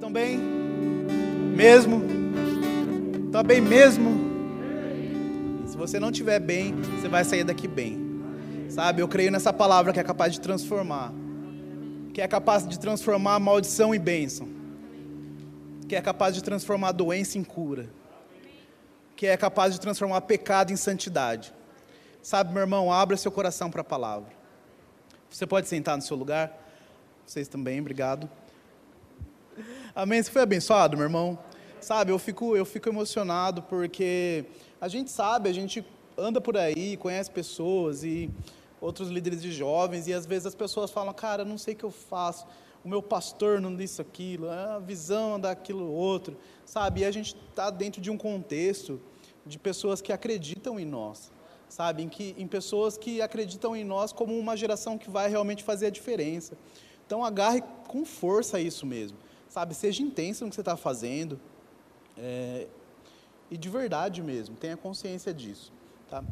estão bem? Mesmo? Está bem mesmo? Se você não estiver bem, você vai sair daqui bem. Sabe, eu creio nessa palavra que é capaz de transformar. Que é capaz de transformar maldição em bênção. Que é capaz de transformar doença em cura. Que é capaz de transformar pecado em santidade. Sabe, meu irmão, abra seu coração para a palavra. Você pode sentar no seu lugar? Vocês também, obrigado. Amém. Você foi abençoado, meu irmão? Sabe, eu fico, eu fico emocionado porque a gente sabe, a gente anda por aí, conhece pessoas e outros líderes de jovens e às vezes as pessoas falam, cara, não sei o que eu faço, o meu pastor não disse aquilo, a visão daquilo outro, sabe? E a gente está dentro de um contexto de pessoas que acreditam em nós, sabe? Em, que, em pessoas que acreditam em nós como uma geração que vai realmente fazer a diferença. Então agarre com força isso mesmo sabe? Seja intenso no que você está fazendo. É, e de verdade mesmo, tenha consciência disso. Tá?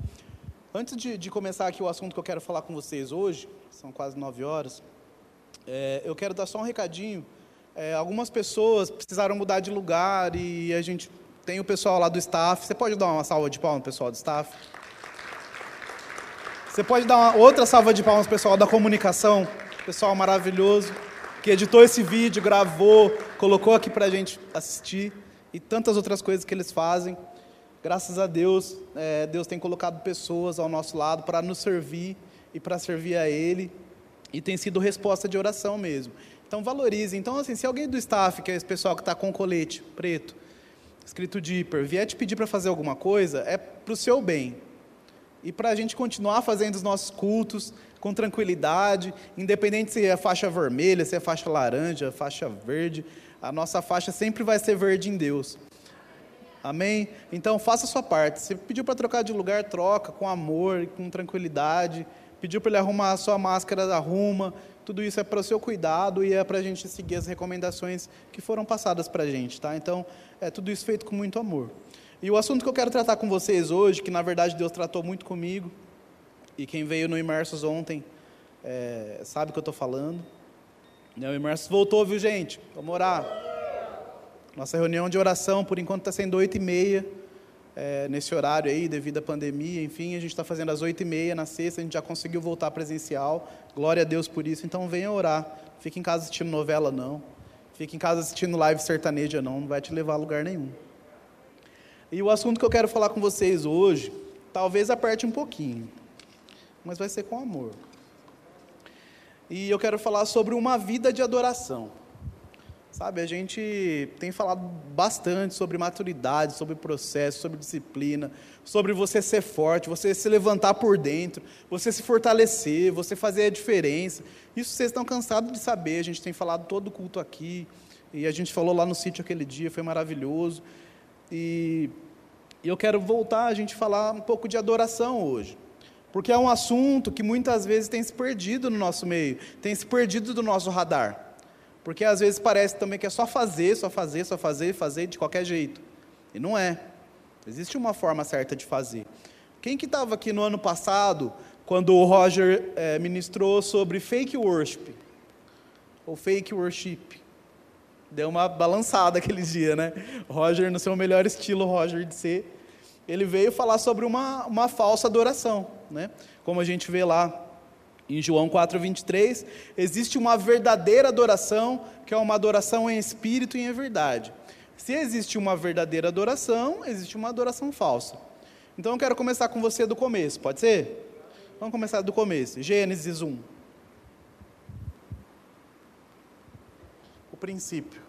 Antes de, de, começar aqui o assunto que eu quero falar com vocês hoje, são quase nove horas, é, eu quero dar só um recadinho. É, algumas pessoas precisaram mudar de lugar e a gente tem o pessoal lá do staff. Você pode dar uma salva de palmas, pessoal do staff? Você pode dar uma, outra salva de palmas, pessoal da comunicação, pessoal maravilhoso que editou esse vídeo, gravou, colocou aqui para a gente assistir e tantas outras coisas que eles fazem. Graças a Deus, é, Deus tem colocado pessoas ao nosso lado para nos servir e para servir a Ele e tem sido resposta de oração mesmo. Então valorize. Então assim, se alguém do staff, que é esse pessoal que está com colete preto, escrito Dipper, vier te pedir para fazer alguma coisa, é para o seu bem. E para a gente continuar fazendo os nossos cultos, com tranquilidade, independente se é faixa vermelha, se é faixa laranja, faixa verde, a nossa faixa sempre vai ser verde em Deus. Amém? Então faça a sua parte. Se pediu para trocar de lugar, troca com amor, com tranquilidade. Pediu para ele arrumar a sua máscara, arruma. Tudo isso é para o seu cuidado e é para a gente seguir as recomendações que foram passadas para a gente, tá? Então, é tudo isso feito com muito amor. E o assunto que eu quero tratar com vocês hoje, que na verdade Deus tratou muito comigo, e quem veio no Imersos ontem é, sabe o que eu estou falando. O Imersos voltou, viu, gente? Vamos orar. Nossa reunião de oração, por enquanto, está sendo oito e meia, é, nesse horário aí, devido à pandemia. Enfim, a gente está fazendo às oito e meia na sexta, a gente já conseguiu voltar presencial. Glória a Deus por isso. Então, venha orar. Fique em casa assistindo novela, não. Fique em casa assistindo live sertaneja, não. Não vai te levar a lugar nenhum. E o assunto que eu quero falar com vocês hoje, talvez aperte um pouquinho mas vai ser com amor. E eu quero falar sobre uma vida de adoração. Sabe, a gente tem falado bastante sobre maturidade, sobre processo, sobre disciplina, sobre você ser forte, você se levantar por dentro, você se fortalecer, você fazer a diferença. Isso vocês estão cansados de saber, a gente tem falado todo o culto aqui, e a gente falou lá no sítio aquele dia, foi maravilhoso. E eu quero voltar a gente falar um pouco de adoração hoje. Porque é um assunto que muitas vezes tem se perdido no nosso meio, tem se perdido do nosso radar. Porque às vezes parece também que é só fazer, só fazer, só fazer, fazer de qualquer jeito. E não é. Existe uma forma certa de fazer. Quem que estava aqui no ano passado, quando o Roger é, ministrou sobre fake worship? Ou fake worship? Deu uma balançada aquele dia, né? Roger, no seu melhor estilo, Roger de ser, ele veio falar sobre uma, uma falsa adoração. Né? Como a gente vê lá em João 4,23, existe uma verdadeira adoração, que é uma adoração em espírito e em verdade. Se existe uma verdadeira adoração, existe uma adoração falsa. Então eu quero começar com você do começo, pode ser? Vamos começar do começo. Gênesis 1. Princípio.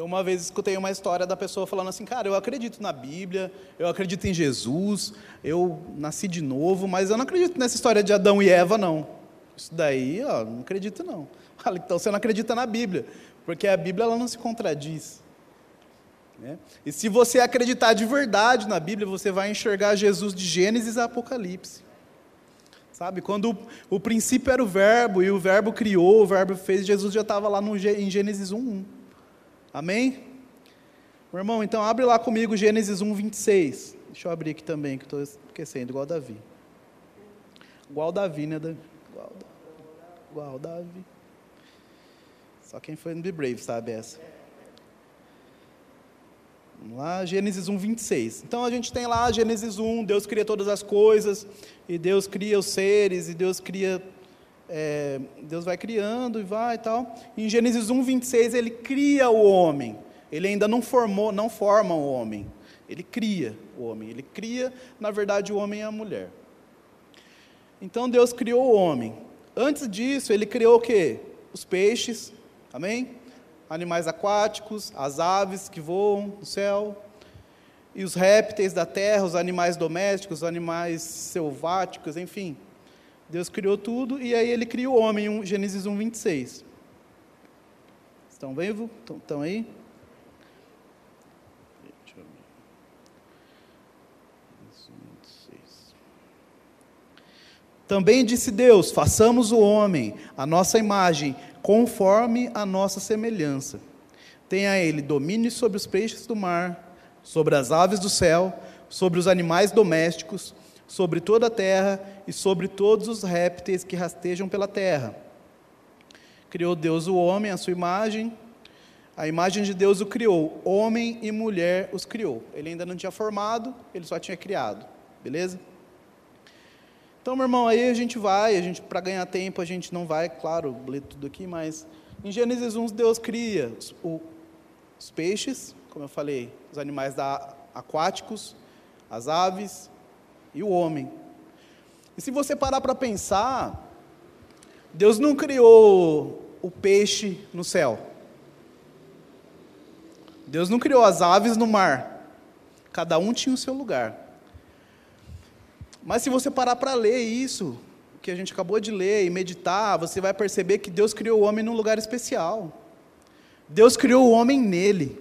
Eu uma vez escutei uma história da pessoa falando assim, cara, eu acredito na Bíblia, eu acredito em Jesus, eu nasci de novo, mas eu não acredito nessa história de Adão e Eva, não. Isso daí, ó, não acredito não. Então você não acredita na Bíblia, porque a Bíblia ela não se contradiz. Né? E se você acreditar de verdade na Bíblia, você vai enxergar Jesus de Gênesis a Apocalipse. Sabe, quando o, o princípio era o verbo, e o verbo criou, o verbo fez, Jesus já estava lá no, em Gênesis 1.1. Amém? Meu irmão, então abre lá comigo Gênesis 1, 26. Deixa eu abrir aqui também, que estou esquecendo, igual Davi. Igual Davi, né? Igual Davi. Só quem foi no Be Brave sabe essa. Vamos lá, Gênesis 1, 26. Então a gente tem lá Gênesis 1, Deus cria todas as coisas, e Deus cria os seres, e Deus cria. É, Deus vai criando e vai e tal. Em Gênesis 1, 26, ele cria o homem. Ele ainda não formou, não forma o homem. Ele cria o homem. Ele cria, na verdade, o homem e a mulher. Então Deus criou o homem. Antes disso, ele criou o quê? Os peixes, amém? Animais aquáticos, as aves que voam no céu, e os répteis da terra, os animais domésticos, os animais selváticos, enfim. Deus criou tudo e aí ele criou o homem, em Gênesis 1, 26. Estão vendo? Estão aí? Também disse Deus: façamos o homem, a nossa imagem, conforme a nossa semelhança. Tenha ele domínio sobre os peixes do mar, sobre as aves do céu, sobre os animais domésticos, sobre toda a terra e sobre todos os répteis que rastejam pela terra. Criou Deus o homem, a sua imagem, a imagem de Deus o criou, homem e mulher os criou. Ele ainda não tinha formado, ele só tinha criado. Beleza? Então, meu irmão, aí a gente vai, a gente para ganhar tempo, a gente não vai, claro, ler tudo aqui, mas em Gênesis 1 Deus cria os, o, os peixes, como eu falei, os animais da, aquáticos, as aves e o homem. E se você parar para pensar, Deus não criou o peixe no céu. Deus não criou as aves no mar. Cada um tinha o seu lugar. Mas se você parar para ler isso, que a gente acabou de ler, e meditar, você vai perceber que Deus criou o homem num lugar especial. Deus criou o homem nele.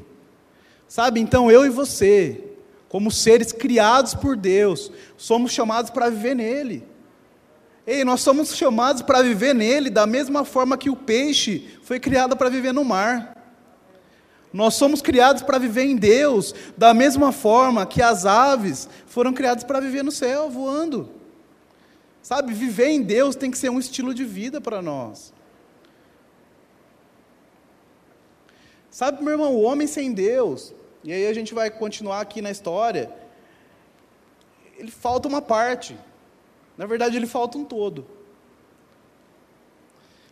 Sabe? Então eu e você, como seres criados por Deus, somos chamados para viver nele. Ei, nós somos chamados para viver nele da mesma forma que o peixe foi criado para viver no mar. Nós somos criados para viver em Deus, da mesma forma que as aves foram criadas para viver no céu, voando. Sabe, viver em Deus tem que ser um estilo de vida para nós. Sabe, meu irmão, o homem sem Deus, e aí a gente vai continuar aqui na história, ele falta uma parte. Na verdade, ele falta um todo.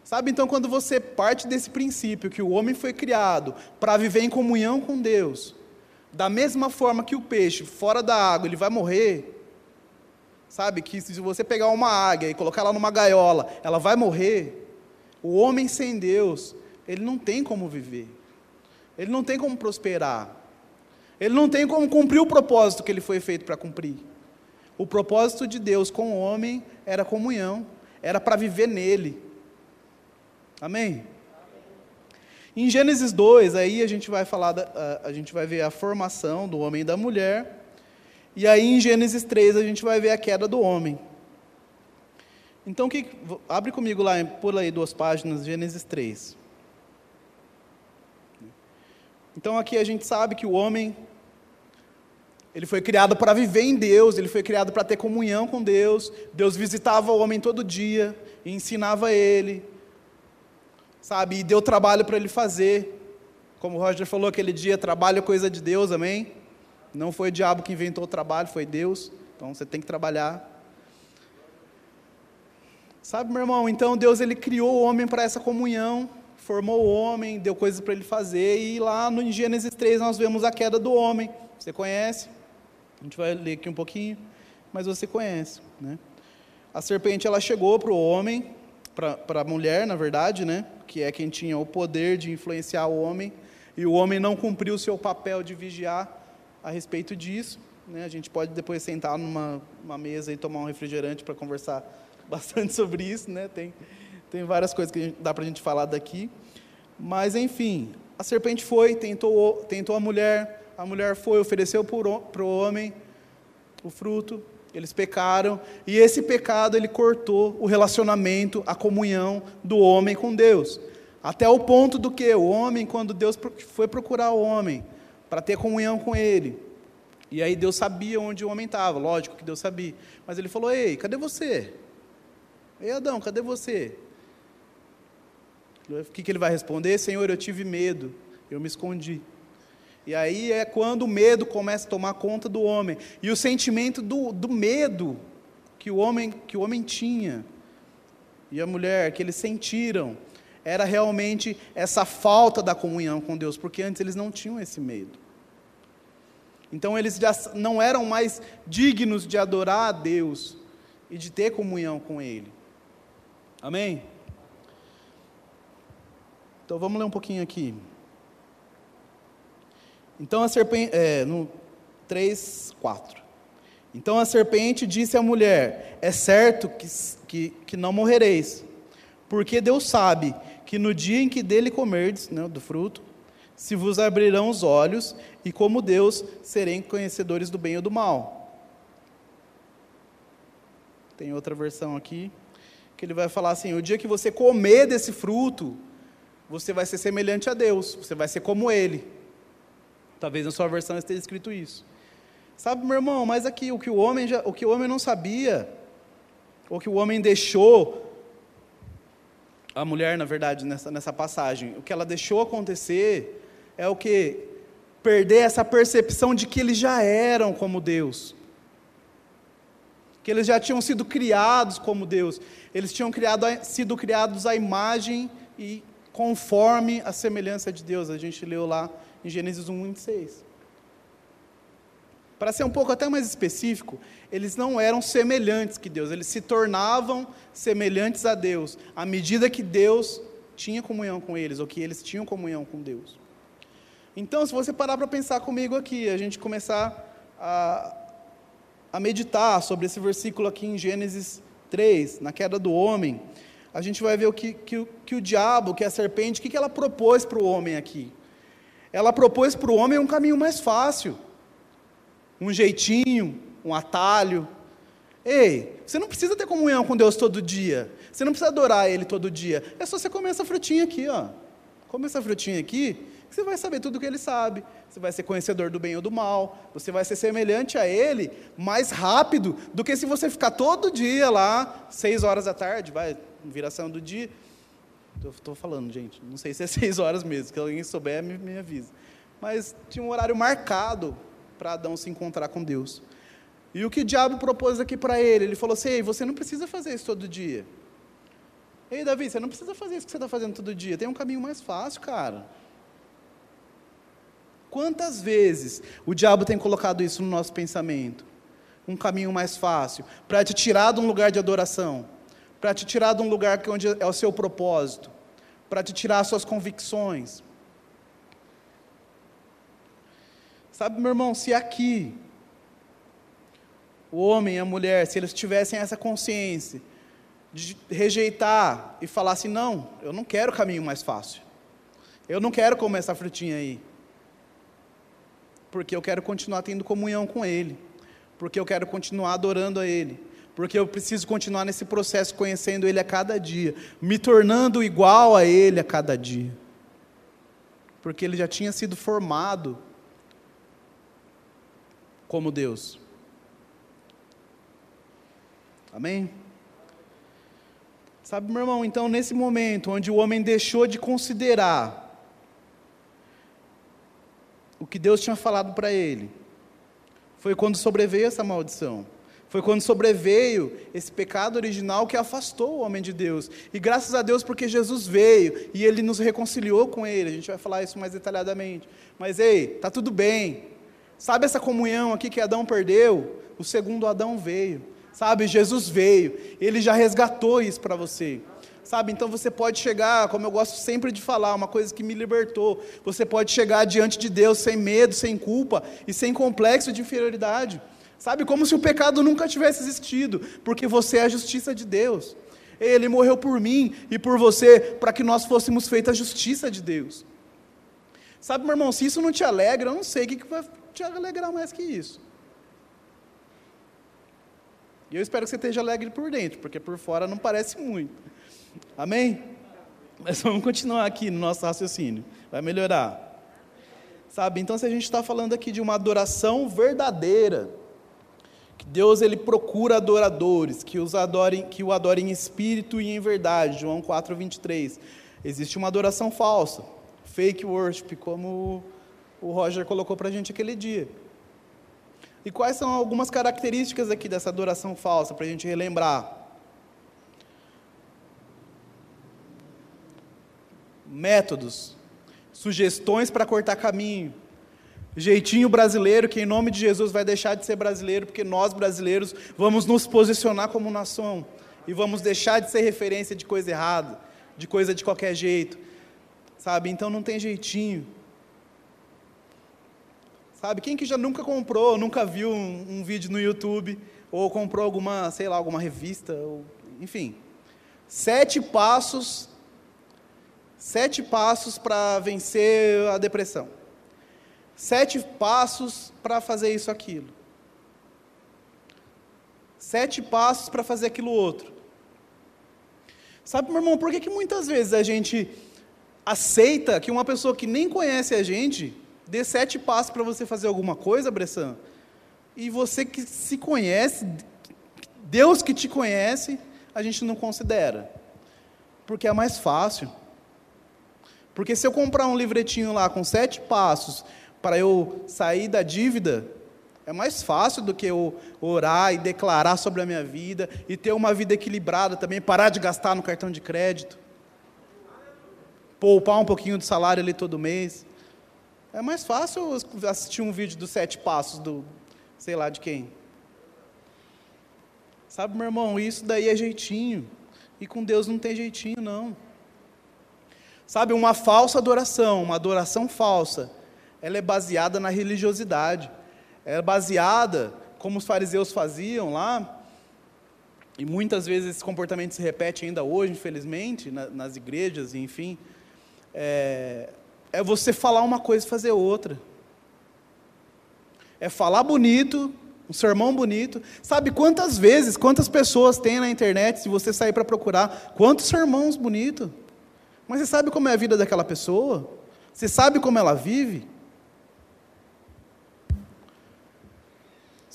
Sabe, então, quando você parte desse princípio que o homem foi criado para viver em comunhão com Deus, da mesma forma que o peixe, fora da água, ele vai morrer, sabe, que se você pegar uma águia e colocar ela numa gaiola, ela vai morrer, o homem sem Deus, ele não tem como viver, ele não tem como prosperar, ele não tem como cumprir o propósito que ele foi feito para cumprir. O propósito de Deus com o homem era comunhão, era para viver nele. Amém? Em Gênesis 2, aí a gente vai falar, da, a, a gente vai ver a formação do homem e da mulher. E aí em Gênesis 3 a gente vai ver a queda do homem. Então, que, abre comigo lá, por aí duas páginas, Gênesis 3. Então aqui a gente sabe que o homem ele foi criado para viver em Deus, ele foi criado para ter comunhão com Deus. Deus visitava o homem todo dia e ensinava ele, sabe? E deu trabalho para ele fazer. Como o Roger falou aquele dia, trabalho é coisa de Deus, amém? Não foi o diabo que inventou o trabalho, foi Deus. Então você tem que trabalhar. Sabe, meu irmão? Então Deus ele criou o homem para essa comunhão, formou o homem, deu coisas para ele fazer, e lá no Gênesis 3 nós vemos a queda do homem. Você conhece? A gente vai ler aqui um pouquinho, mas você conhece, né? A serpente ela chegou para o homem, para a mulher, na verdade, né? Que é quem tinha o poder de influenciar o homem, e o homem não cumpriu o seu papel de vigiar a respeito disso. Né? A gente pode depois sentar numa mesa e tomar um refrigerante para conversar bastante sobre isso. Né? Tem, tem várias coisas que dá para a gente falar daqui. Mas, enfim, a serpente foi, tentou, tentou a mulher, a mulher foi, ofereceu para o homem o fruto, eles pecaram, e esse pecado ele cortou o relacionamento, a comunhão do homem com Deus. Até o ponto do que o homem, quando Deus foi procurar o homem para ter comunhão com ele, e aí Deus sabia onde o homem estava, lógico que Deus sabia, mas ele falou: Ei, cadê você? Ei, Adão, cadê você? O que, que ele vai responder? Senhor, eu tive medo, eu me escondi. E aí é quando o medo começa a tomar conta do homem. E o sentimento do, do medo que o, homem, que o homem tinha e a mulher, que eles sentiram, era realmente essa falta da comunhão com Deus, porque antes eles não tinham esse medo. Então eles já não eram mais dignos de adorar a Deus e de ter comunhão com Ele. Amém? Então vamos ler um pouquinho aqui. Então a serpente, é, no 3, 4. Então a serpente disse à mulher: É certo que, que, que não morrereis, porque Deus sabe que no dia em que dele comerdes, né, do fruto, se vos abrirão os olhos, e como Deus serem conhecedores do bem e do mal. Tem outra versão aqui, que ele vai falar assim: o dia que você comer desse fruto, você vai ser semelhante a Deus, você vai ser como Ele. Talvez na sua versão esteja escrito isso. Sabe, meu irmão, mas aqui o que o homem, já, o que o homem não sabia, o que o homem deixou, a mulher, na verdade, nessa, nessa passagem, o que ela deixou acontecer é o que? Perder essa percepção de que eles já eram como Deus. Que eles já tinham sido criados como Deus. Eles tinham criado, sido criados à imagem e conforme a semelhança de Deus. A gente leu lá em Gênesis 1, 26. Para ser um pouco até mais específico, eles não eram semelhantes que Deus, eles se tornavam semelhantes a Deus à medida que Deus tinha comunhão com eles, ou que eles tinham comunhão com Deus. Então, se você parar para pensar comigo aqui, a gente começar a, a meditar sobre esse versículo aqui em Gênesis 3, na queda do homem, a gente vai ver o que, que, que o diabo, que a serpente, o que, que ela propôs para o homem aqui. Ela propôs para o homem um caminho mais fácil, um jeitinho, um atalho. Ei, você não precisa ter comunhão com Deus todo dia. Você não precisa adorar Ele todo dia. É só você comer essa frutinha aqui, ó. Come essa frutinha aqui, você vai saber tudo o que ele sabe. Você vai ser conhecedor do bem ou do mal. Você vai ser semelhante a ele mais rápido do que se você ficar todo dia lá, seis horas da tarde, vai, viração do dia. Estou falando, gente, não sei se é seis horas mesmo, que alguém souber, me, me avisa. Mas tinha um horário marcado para Adão se encontrar com Deus. E o que o diabo propôs aqui para ele? Ele falou assim: Ei, você não precisa fazer isso todo dia. Ei, Davi, você não precisa fazer isso que você está fazendo todo dia. Tem um caminho mais fácil, cara. Quantas vezes o diabo tem colocado isso no nosso pensamento? Um caminho mais fácil, para te tirar de um lugar de adoração, para te tirar de um lugar onde é o seu propósito, para te tirar as suas convicções. Sabe, meu irmão, se aqui o homem e a mulher, se eles tivessem essa consciência de rejeitar e falar assim: não, eu não quero o caminho mais fácil, eu não quero comer essa frutinha aí, porque eu quero continuar tendo comunhão com Ele, porque eu quero continuar adorando a Ele, porque eu preciso continuar nesse processo conhecendo Ele a cada dia, me tornando igual a Ele a cada dia, porque Ele já tinha sido formado como Deus. Amém? Sabe, meu irmão, então nesse momento onde o homem deixou de considerar o que Deus tinha falado para ele. Foi quando sobreveio essa maldição. Foi quando sobreveio esse pecado original que afastou o homem de Deus. E graças a Deus porque Jesus veio e ele nos reconciliou com ele. A gente vai falar isso mais detalhadamente. Mas ei, tá tudo bem. Sabe essa comunhão aqui que Adão perdeu? O segundo Adão veio. Sabe, Jesus veio. Ele já resgatou isso para você. Sabe, então você pode chegar, como eu gosto sempre de falar, uma coisa que me libertou. Você pode chegar diante de Deus sem medo, sem culpa e sem complexo de inferioridade. Sabe, como se o pecado nunca tivesse existido, porque você é a justiça de Deus. Ele morreu por mim e por você, para que nós fôssemos feitos a justiça de Deus. Sabe, meu irmão, se isso não te alegra, eu não sei o que vai te alegrar mais que isso. E eu espero que você esteja alegre por dentro, porque por fora não parece muito. Amém? Mas vamos continuar aqui no nosso raciocínio. Vai melhorar. Sabe? Então, se a gente está falando aqui de uma adoração verdadeira, Deus ele procura adoradores, que, os adorem, que o adorem em espírito e em verdade, João 4, 23. Existe uma adoração falsa, fake worship, como o Roger colocou para a gente aquele dia. E quais são algumas características aqui dessa adoração falsa, para a gente relembrar? Métodos, sugestões para cortar caminho, jeitinho brasileiro, que em nome de Jesus vai deixar de ser brasileiro, porque nós brasileiros vamos nos posicionar como nação e vamos deixar de ser referência de coisa errada, de coisa de qualquer jeito, sabe? Então não tem jeitinho. Sabe, quem que já nunca comprou, nunca viu um, um vídeo no YouTube, ou comprou alguma, sei lá, alguma revista, ou, enfim. Sete passos, sete passos para vencer a depressão. Sete passos para fazer isso, aquilo. Sete passos para fazer aquilo outro. Sabe, meu irmão, por que, que muitas vezes a gente aceita que uma pessoa que nem conhece a gente dê sete passos para você fazer alguma coisa, Bressan? E você que se conhece, Deus que te conhece, a gente não considera. Porque é mais fácil. Porque se eu comprar um livretinho lá com sete passos para eu sair da dívida, é mais fácil do que eu orar e declarar sobre a minha vida e ter uma vida equilibrada também, parar de gastar no cartão de crédito, poupar um pouquinho do salário ali todo mês. É mais fácil assistir um vídeo dos sete passos do, sei lá de quem. Sabe, meu irmão, isso daí é jeitinho. E com Deus não tem jeitinho, não. Sabe, uma falsa adoração, uma adoração falsa, ela é baseada na religiosidade é baseada, como os fariseus faziam lá, e muitas vezes esse comportamento se repete ainda hoje, infelizmente, na, nas igrejas, enfim, é, é você falar uma coisa e fazer outra. É falar bonito, um sermão bonito. Sabe quantas vezes, quantas pessoas tem na internet, se você sair para procurar, quantos sermões bonitos? Mas você sabe como é a vida daquela pessoa? Você sabe como ela vive?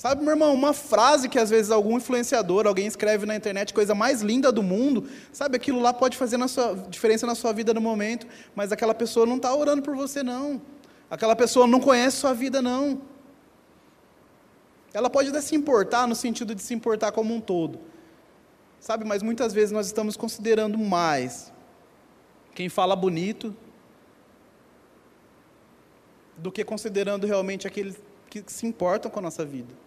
Sabe, meu irmão, uma frase que às vezes algum influenciador, alguém escreve na internet, coisa mais linda do mundo, sabe, aquilo lá pode fazer na sua, diferença na sua vida no momento, mas aquela pessoa não está orando por você, não. Aquela pessoa não conhece sua vida, não. Ela pode até se importar no sentido de se importar como um todo. Sabe, mas muitas vezes nós estamos considerando mais quem fala bonito do que considerando realmente aqueles que se importam com a nossa vida.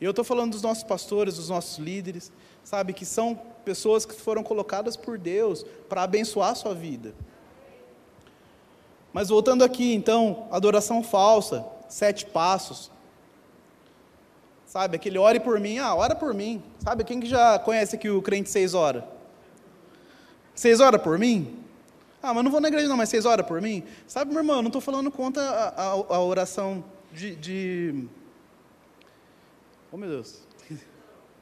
E eu estou falando dos nossos pastores, dos nossos líderes, sabe, que são pessoas que foram colocadas por Deus para abençoar a sua vida. Mas voltando aqui, então, adoração falsa, sete passos. Sabe, aquele ore por mim, ah, ora por mim. Sabe, quem que já conhece aqui o crente seis horas? Seis horas por mim? Ah, mas não vou na igreja não, mas seis horas por mim? Sabe, meu irmão, não estou falando contra a, a, a oração de, de Oh, meu Deus.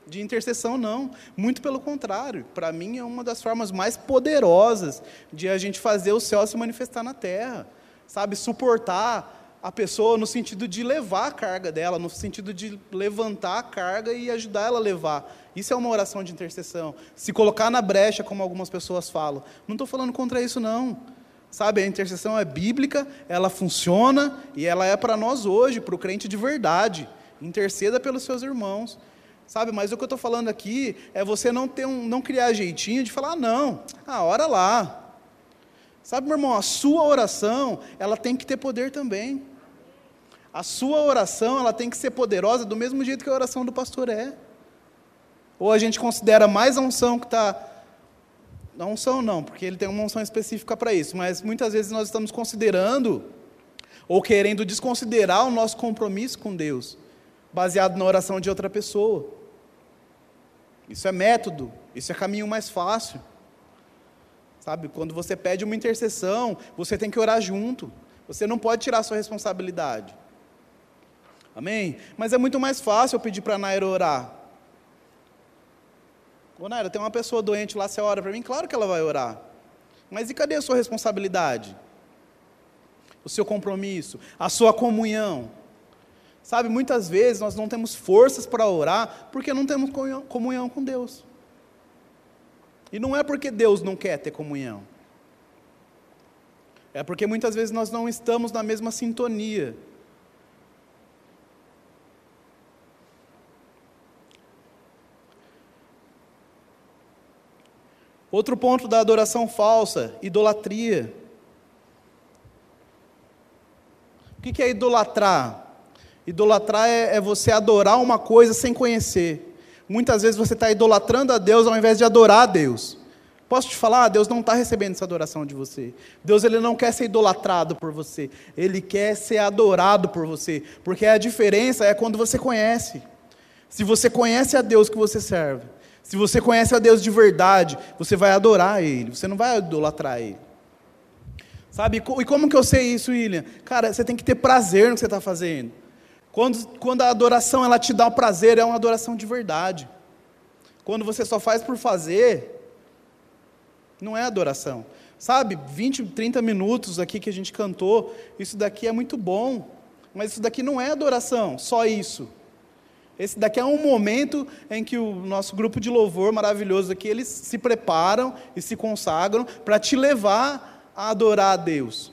De intercessão, não. Muito pelo contrário. Para mim, é uma das formas mais poderosas de a gente fazer o céu se manifestar na terra. Sabe? Suportar a pessoa no sentido de levar a carga dela, no sentido de levantar a carga e ajudar ela a levar. Isso é uma oração de intercessão. Se colocar na brecha, como algumas pessoas falam. Não estou falando contra isso, não. Sabe, a intercessão é bíblica, ela funciona e ela é para nós hoje, para o crente de verdade. Interceda pelos seus irmãos. Sabe, mas o que eu estou falando aqui é você não ter um, não criar jeitinho de falar, ah, não, ah, ora lá. Sabe, meu irmão, a sua oração, ela tem que ter poder também. A sua oração, ela tem que ser poderosa do mesmo jeito que a oração do pastor é. Ou a gente considera mais a unção que está. A unção não, porque ele tem uma unção específica para isso, mas muitas vezes nós estamos considerando ou querendo desconsiderar o nosso compromisso com Deus baseado na oração de outra pessoa. Isso é método, isso é caminho mais fácil. Sabe, quando você pede uma intercessão, você tem que orar junto. Você não pode tirar sua responsabilidade. Amém? Mas é muito mais fácil eu pedir para a Naira orar. Ô Naira, tem uma pessoa doente lá, você ora para mim? Claro que ela vai orar. Mas e cadê a sua responsabilidade? O seu compromisso? A sua comunhão? Sabe, muitas vezes nós não temos forças para orar porque não temos comunhão com Deus. E não é porque Deus não quer ter comunhão. É porque muitas vezes nós não estamos na mesma sintonia. Outro ponto da adoração falsa, idolatria. O que é idolatrar? Idolatrar é, é você adorar uma coisa sem conhecer. Muitas vezes você está idolatrando a Deus ao invés de adorar a Deus. Posso te falar, Deus não está recebendo essa adoração de você. Deus ele não quer ser idolatrado por você. Ele quer ser adorado por você. Porque a diferença é quando você conhece. Se você conhece a Deus que você serve, se você conhece a Deus de verdade, você vai adorar Ele. Você não vai idolatrar Ele. Sabe? E como que eu sei isso, William? Cara, você tem que ter prazer no que você está fazendo. Quando, quando a adoração ela te dá o prazer, é uma adoração de verdade. Quando você só faz por fazer, não é adoração. Sabe, 20, 30 minutos aqui que a gente cantou, isso daqui é muito bom, mas isso daqui não é adoração, só isso. Esse daqui é um momento em que o nosso grupo de louvor maravilhoso aqui, eles se preparam e se consagram para te levar a adorar a Deus.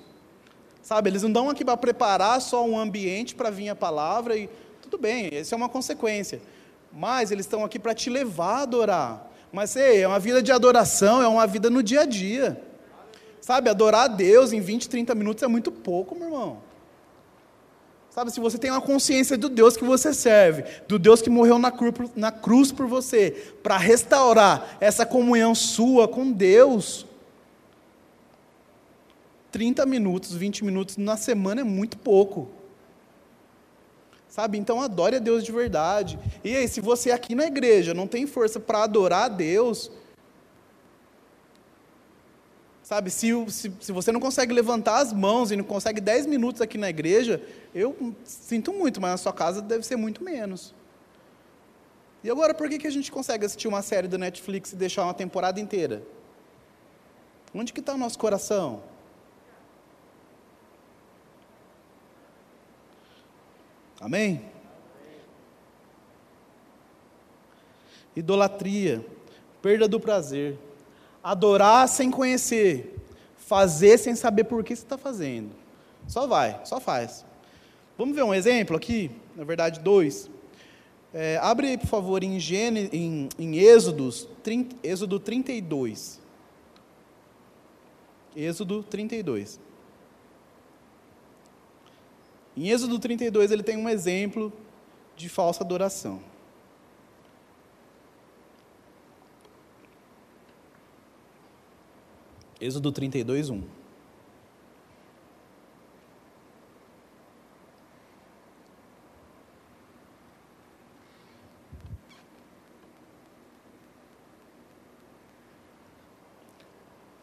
Sabe, eles não dão aqui para preparar só um ambiente para vir a palavra e tudo bem, essa é uma consequência. Mas eles estão aqui para te levar a adorar. Mas ei, é uma vida de adoração, é uma vida no dia a dia. Sabe, adorar a Deus em 20, 30 minutos é muito pouco, meu irmão. Sabe, se você tem uma consciência do Deus que você serve, do Deus que morreu na cruz, na cruz por você, para restaurar essa comunhão sua com Deus, 30 minutos, 20 minutos na semana é muito pouco. Sabe? Então adore a Deus de verdade. E aí, se você aqui na igreja não tem força para adorar a Deus, sabe? Se, se, se você não consegue levantar as mãos e não consegue 10 minutos aqui na igreja, eu sinto muito, mas na sua casa deve ser muito menos. E agora, por que, que a gente consegue assistir uma série da Netflix e deixar uma temporada inteira? Onde que está o nosso coração? Amém? Idolatria, perda do prazer, adorar sem conhecer, fazer sem saber por que você está fazendo. Só vai, só faz. Vamos ver um exemplo aqui? Na verdade, dois. É, abre aí, por favor, em, Gênesis, em, em Êxodos, 30, Êxodo 32. Êxodo 32. Em Êxodo 32, ele tem um exemplo de falsa adoração. Êxodo 32, 1.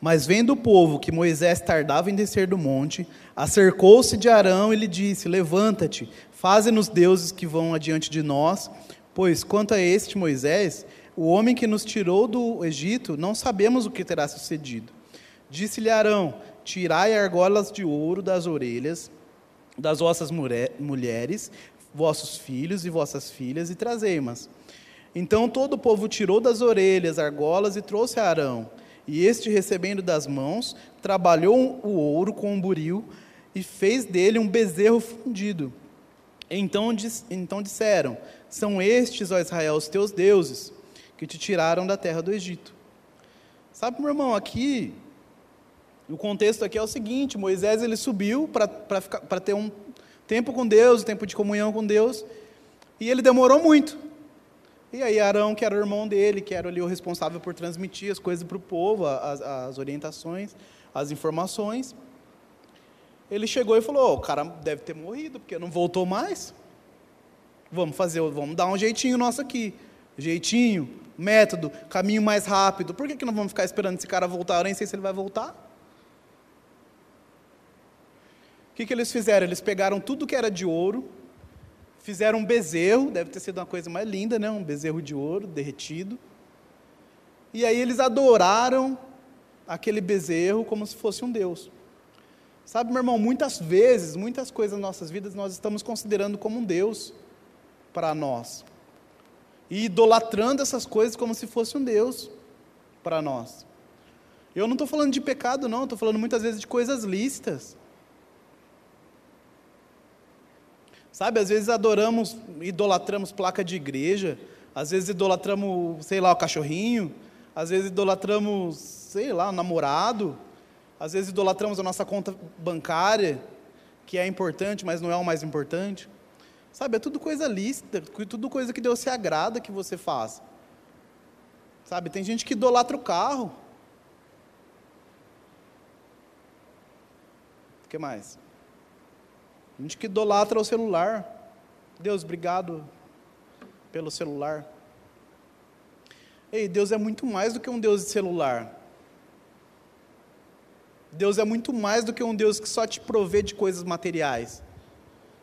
Mas vendo o povo que Moisés tardava em descer do monte, acercou-se de Arão e lhe disse: Levanta-te, faze-nos deuses que vão adiante de nós, pois quanto a este Moisés, o homem que nos tirou do Egito, não sabemos o que terá sucedido. Disse-lhe Arão: Tirai argolas de ouro das orelhas das vossas mulheres, vossos filhos e vossas filhas, e trazei-mas. Então todo o povo tirou das orelhas argolas e trouxe a Arão. E este, recebendo das mãos, trabalhou o ouro com um buril e fez dele um bezerro fundido. Então, então disseram: São estes, ó Israel, os teus deuses, que te tiraram da terra do Egito. Sabe, meu irmão, aqui, o contexto aqui é o seguinte: Moisés ele subiu para ter um tempo com Deus, um tempo de comunhão com Deus, e ele demorou muito. E aí Arão, que era o irmão dele, que era ali o responsável por transmitir as coisas para o povo, as, as, orientações, as informações, ele chegou e falou: oh, o cara deve ter morrido, porque não voltou mais. Vamos fazer, vamos dar um jeitinho nosso aqui. Jeitinho, método, caminho mais rápido. Por que, que não vamos ficar esperando esse cara voltar? Eu nem sei se ele vai voltar. O que, que eles fizeram? Eles pegaram tudo que era de ouro, Fizeram um bezerro, deve ter sido uma coisa mais linda, né? Um bezerro de ouro derretido. E aí eles adoraram aquele bezerro como se fosse um Deus. Sabe, meu irmão, muitas vezes, muitas coisas nas nossas vidas nós estamos considerando como um Deus para nós. E idolatrando essas coisas como se fosse um Deus para nós. Eu não estou falando de pecado, não, estou falando muitas vezes de coisas lícitas. Sabe, às vezes adoramos, idolatramos placa de igreja, às vezes idolatramos, sei lá, o cachorrinho, às vezes idolatramos, sei lá, o namorado, às vezes idolatramos a nossa conta bancária, que é importante, mas não é o mais importante. Sabe, é tudo coisa lícita, tudo coisa que Deus se agrada que você faça. Sabe, tem gente que idolatra o carro. O que mais? Gente que idolatra o celular. Deus, obrigado pelo celular. Ei, Deus é muito mais do que um Deus de celular. Deus é muito mais do que um Deus que só te provê de coisas materiais.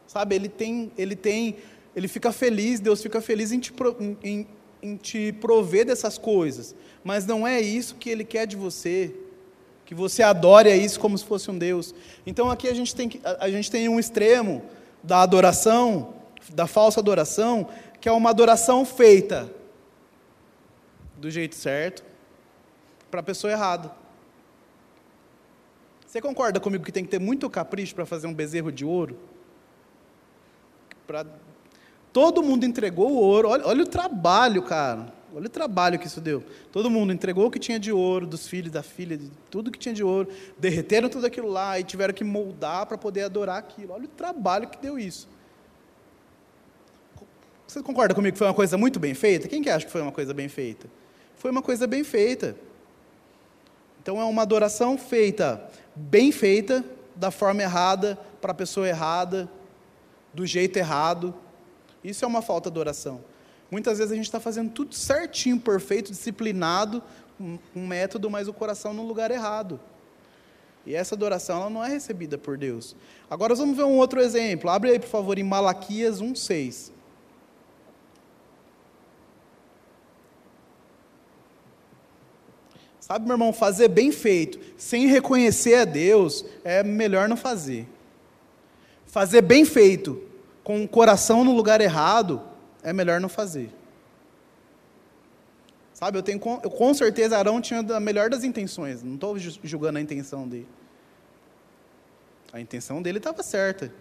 Sabe, ele tem, ele tem, ele fica feliz, Deus fica feliz em te, em, em te prover dessas coisas. Mas não é isso que ele quer de você que você adore a isso como se fosse um Deus. Então aqui a gente tem, a, gente tem um extremo da adoração, da falsa adoração, que é uma adoração feita do jeito certo para a pessoa errada. Você concorda comigo que tem que ter muito capricho para fazer um bezerro de ouro? Pra... Todo mundo entregou o ouro, olha, olha o trabalho, cara. Olha o trabalho que isso deu. Todo mundo entregou o que tinha de ouro, dos filhos, da filha, de tudo que tinha de ouro, derreteram tudo aquilo lá e tiveram que moldar para poder adorar aquilo. Olha o trabalho que deu isso. Você concorda comigo que foi uma coisa muito bem feita? Quem que acha que foi uma coisa bem feita? Foi uma coisa bem feita. Então é uma adoração feita, bem feita, da forma errada, para a pessoa errada, do jeito errado. Isso é uma falta de adoração. Muitas vezes a gente está fazendo tudo certinho, perfeito, disciplinado, um, um método, mas o coração no lugar errado. E essa adoração ela não é recebida por Deus. Agora vamos ver um outro exemplo. Abre aí, por favor, em Malaquias 1,6. Sabe, meu irmão, fazer bem feito, sem reconhecer a Deus, é melhor não fazer. Fazer bem feito, com o coração no lugar errado, é melhor não fazer. Sabe, eu tenho eu, com certeza Arão tinha a melhor das intenções, não estou julgando a intenção dele. A intenção dele estava certa.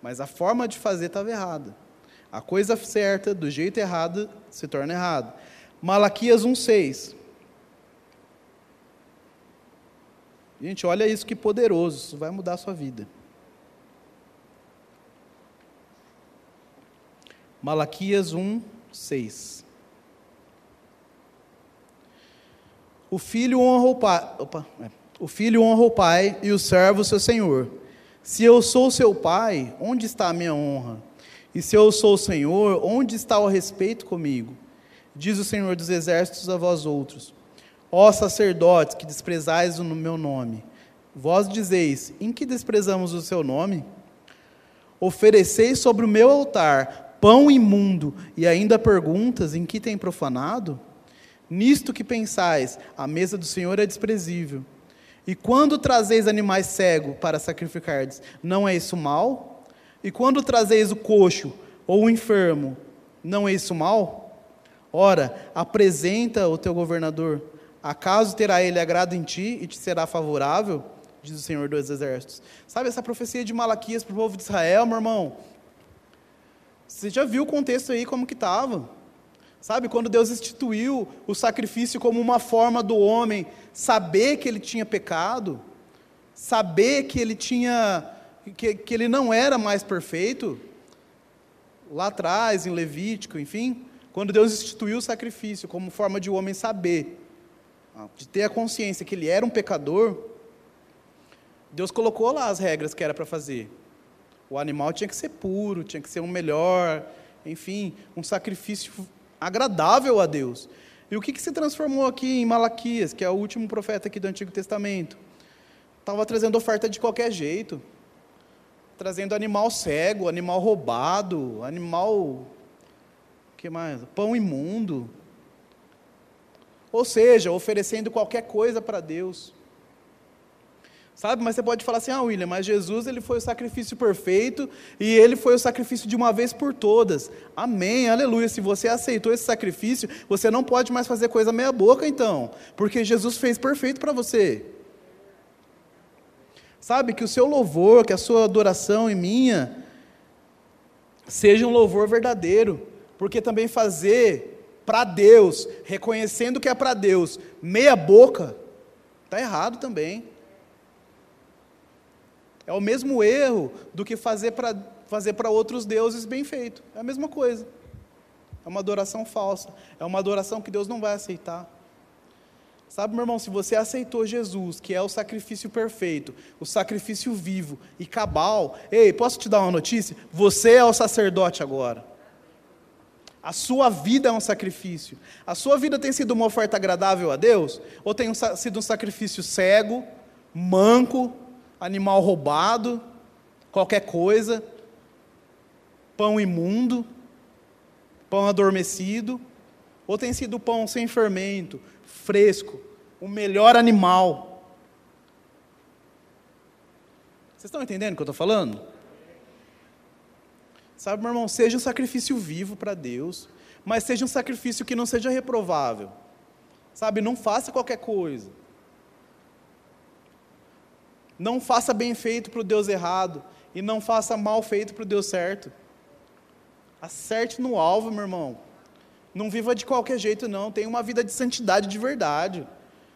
Mas a forma de fazer estava errada. A coisa certa, do jeito errado, se torna errado. Malaquias 1,6. Gente, olha isso que poderoso, isso vai mudar a sua vida. Malaquias 1, 6. O filho honra o pai, opa, é. o filho honra o pai e o servo seu senhor. Se eu sou seu pai, onde está a minha honra? E se eu sou o Senhor, onde está o respeito comigo? Diz o Senhor dos exércitos a vós outros: Ó sacerdotes que desprezais o meu nome, vós dizeis: Em que desprezamos o seu nome? Ofereceis sobre o meu altar pão imundo, e ainda perguntas em que tem profanado? Nisto que pensais, a mesa do Senhor é desprezível. E quando trazeis animais cegos para sacrificardes, não é isso mal? E quando trazeis o coxo ou o enfermo, não é isso mal? Ora, apresenta o teu governador, acaso terá ele agrado em ti e te será favorável? Diz o Senhor dos Exércitos. Sabe essa profecia de Malaquias para o povo de Israel, meu irmão? Você já viu o contexto aí como que estava? Sabe, quando Deus instituiu o sacrifício como uma forma do homem saber que ele tinha pecado, saber que ele tinha que, que ele não era mais perfeito, lá atrás, em Levítico, enfim, quando Deus instituiu o sacrifício como forma de o homem saber, de ter a consciência que ele era um pecador, Deus colocou lá as regras que era para fazer. O animal tinha que ser puro, tinha que ser o melhor, enfim, um sacrifício agradável a Deus. E o que, que se transformou aqui em Malaquias, que é o último profeta aqui do Antigo Testamento? Estava trazendo oferta de qualquer jeito, trazendo animal cego, animal roubado, animal. que mais? Pão imundo. Ou seja, oferecendo qualquer coisa para Deus. Sabe? Mas você pode falar assim: "Ah, William, mas Jesus, ele foi o sacrifício perfeito e ele foi o sacrifício de uma vez por todas". Amém. Aleluia. Se você aceitou esse sacrifício, você não pode mais fazer coisa meia boca então, porque Jesus fez perfeito para você. Sabe que o seu louvor, que a sua adoração e minha seja um louvor verdadeiro, porque também fazer para Deus, reconhecendo que é para Deus, meia boca, está errado também. É o mesmo erro do que fazer para fazer outros deuses bem feito. É a mesma coisa. É uma adoração falsa. É uma adoração que Deus não vai aceitar. Sabe, meu irmão, se você aceitou Jesus, que é o sacrifício perfeito, o sacrifício vivo e cabal, ei, posso te dar uma notícia? Você é o sacerdote agora. A sua vida é um sacrifício. A sua vida tem sido uma oferta agradável a Deus? Ou tem sido um sacrifício cego, manco, animal roubado, qualquer coisa, pão imundo, pão adormecido? Ou tem sido pão sem fermento, fresco, o melhor animal. Vocês estão entendendo o que eu estou falando? Sabe, meu irmão, seja um sacrifício vivo para Deus, mas seja um sacrifício que não seja reprovável. Sabe, não faça qualquer coisa. Não faça bem feito para o Deus errado e não faça mal feito para o Deus certo. Acerte no alvo, meu irmão. Não viva de qualquer jeito, não. Tenha uma vida de santidade de verdade.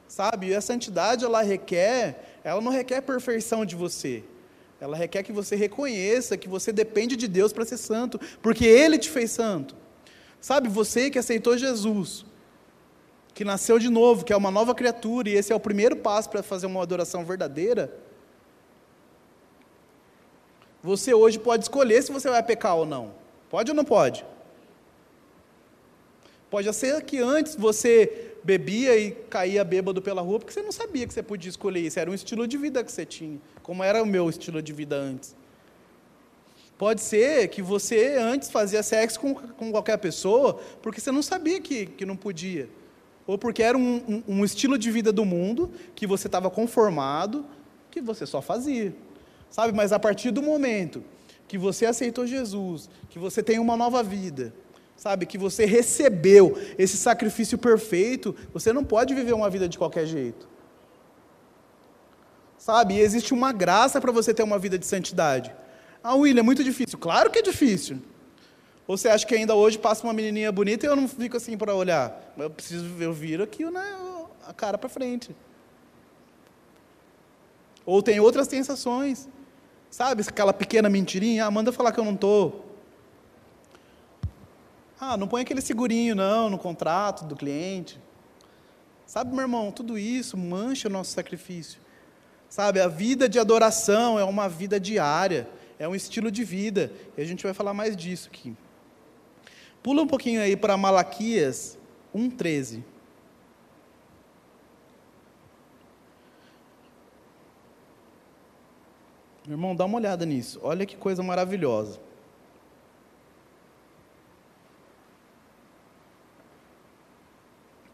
Sabe? E a santidade, ela requer, ela não requer perfeição de você. Ela requer que você reconheça que você depende de Deus para ser santo, porque Ele te fez santo. Sabe, você que aceitou Jesus, que nasceu de novo, que é uma nova criatura, e esse é o primeiro passo para fazer uma adoração verdadeira. Você hoje pode escolher se você vai pecar ou não. Pode ou não pode? Pode ser que antes você bebia e caía bêbado pela rua porque você não sabia que você podia escolher isso, era um estilo de vida que você tinha, como era o meu estilo de vida antes. Pode ser que você antes fazia sexo com, com qualquer pessoa porque você não sabia que, que não podia. Ou porque era um, um, um estilo de vida do mundo que você estava conformado, que você só fazia. Sabe? Mas a partir do momento que você aceitou Jesus, que você tem uma nova vida, sabe, que você recebeu esse sacrifício perfeito, você não pode viver uma vida de qualquer jeito. Sabe, e existe uma graça para você ter uma vida de santidade. Ah, William, é muito difícil. Claro que é difícil. Você acha que ainda hoje passa uma menininha bonita e eu não fico assim para olhar? Eu preciso, eu viro aqui né, a cara para frente. Ou tem outras sensações. Sabe, aquela pequena mentirinha, ah, manda falar que eu não estou. Ah, não põe aquele segurinho não no contrato do cliente. Sabe, meu irmão, tudo isso mancha o nosso sacrifício. Sabe, a vida de adoração é uma vida diária, é um estilo de vida. E a gente vai falar mais disso aqui. Pula um pouquinho aí para Malaquias 1,13. Meu irmão, dá uma olhada nisso. Olha que coisa maravilhosa.